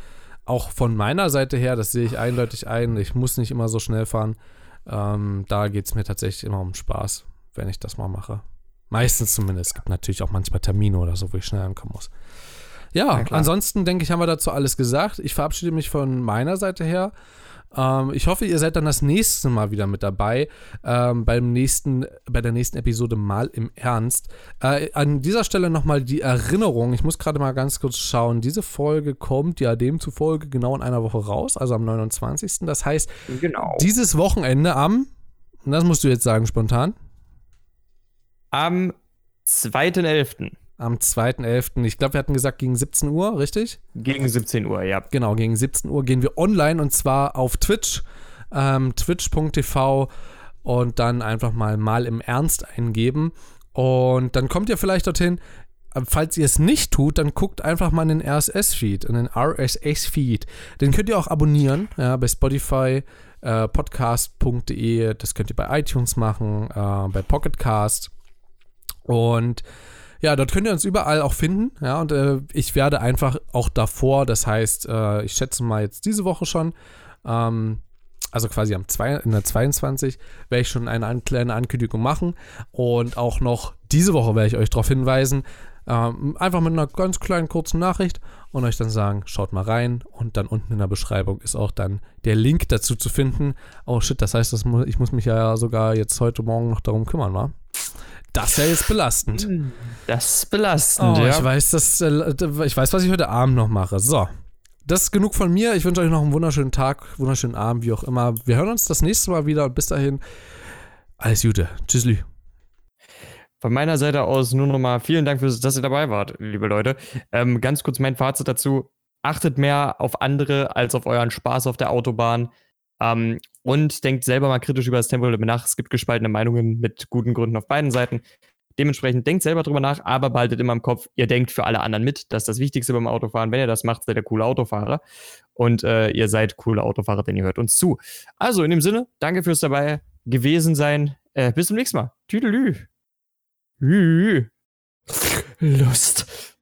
S3: auch von meiner Seite her, das sehe ich eindeutig ein. Ich muss nicht immer so schnell fahren. Ähm, da geht es mir tatsächlich immer um Spaß, wenn ich das mal mache. Meistens zumindest. Es gibt natürlich auch manchmal Termine oder so, wo ich schnell ankommen muss. Ja, ansonsten denke ich, haben wir dazu alles gesagt. Ich verabschiede mich von meiner Seite her. Ähm, ich hoffe, ihr seid dann das nächste Mal wieder mit dabei. Ähm, beim nächsten, bei der nächsten Episode mal im Ernst. Äh, an dieser Stelle nochmal die Erinnerung. Ich muss gerade mal ganz kurz schauen. Diese Folge kommt ja demzufolge genau in einer Woche raus, also am 29. Das heißt,
S2: Genau.
S3: dieses Wochenende am, das musst du jetzt sagen spontan,
S2: Am 2.11.
S3: am 2.11. Ich glaube, wir hatten gesagt gegen 17 Uhr, richtig?
S2: gegen 17 Uhr, ja.
S3: Genau, gegen 17 Uhr gehen wir online und zwar auf Twitch, ähm, twitch.tv und dann einfach mal mal im Ernst eingeben. Und dann kommt ihr vielleicht dorthin. Äh, Falls ihr es nicht tut, dann guckt einfach mal in den RSS-Feed, in den RSS-Feed. Den könnt ihr auch abonnieren, ja, bei Spotify, äh, podcast.de, das könnt ihr bei iTunes machen, äh, bei Pocketcast. Und ja, dort könnt ihr uns überall auch finden. Ja, und äh, ich werde einfach auch davor, das heißt, äh, ich schätze mal jetzt diese Woche schon, ähm, also quasi am zwei, in der 22, werde ich schon eine an, kleine Ankündigung machen. Und auch noch diese Woche werde ich euch darauf hinweisen, ähm, einfach mit einer ganz kleinen kurzen Nachricht und euch dann sagen, schaut mal rein. Und dann unten in der Beschreibung ist auch dann der Link dazu zu finden. Oh shit, das heißt, das mu ich muss mich ja sogar jetzt heute Morgen noch darum kümmern, wa? Das ist ja jetzt belastend.
S2: Das ist belastend,
S3: Oh,
S2: ja.
S3: ich weiß, das, äh, ich weiß, was ich heute Abend noch mache. So. Das ist genug von mir. Ich wünsche euch noch einen wunderschönen Tag, wunderschönen Abend, wie auch immer. Wir hören uns das nächste Mal wieder. Bis dahin. Alles Gute. Tschüssli.
S2: Von meiner Seite aus nur nochmal vielen Dank, für, dass ihr dabei wart, liebe Leute. Ähm, ganz kurz mein Fazit dazu. Achtet mehr auf andere als auf euren Spaß auf der Autobahn. Ähm, und denkt selber mal kritisch über das Tempolimit nach. Es gibt gespaltene Meinungen mit guten Gründen auf beiden Seiten. Dementsprechend denkt selber drüber nach, aber behaltet immer im Kopf, ihr denkt für alle anderen mit. Das ist das Wichtigste beim Autofahren. Wenn ihr das macht, seid ihr coole Autofahrer. Und äh, ihr seid coole Autofahrer, denn ihr hört uns zu. Also in dem Sinne, danke fürs dabei gewesen sein. Äh, bis zum nächsten Mal. Tüdelü. Lust.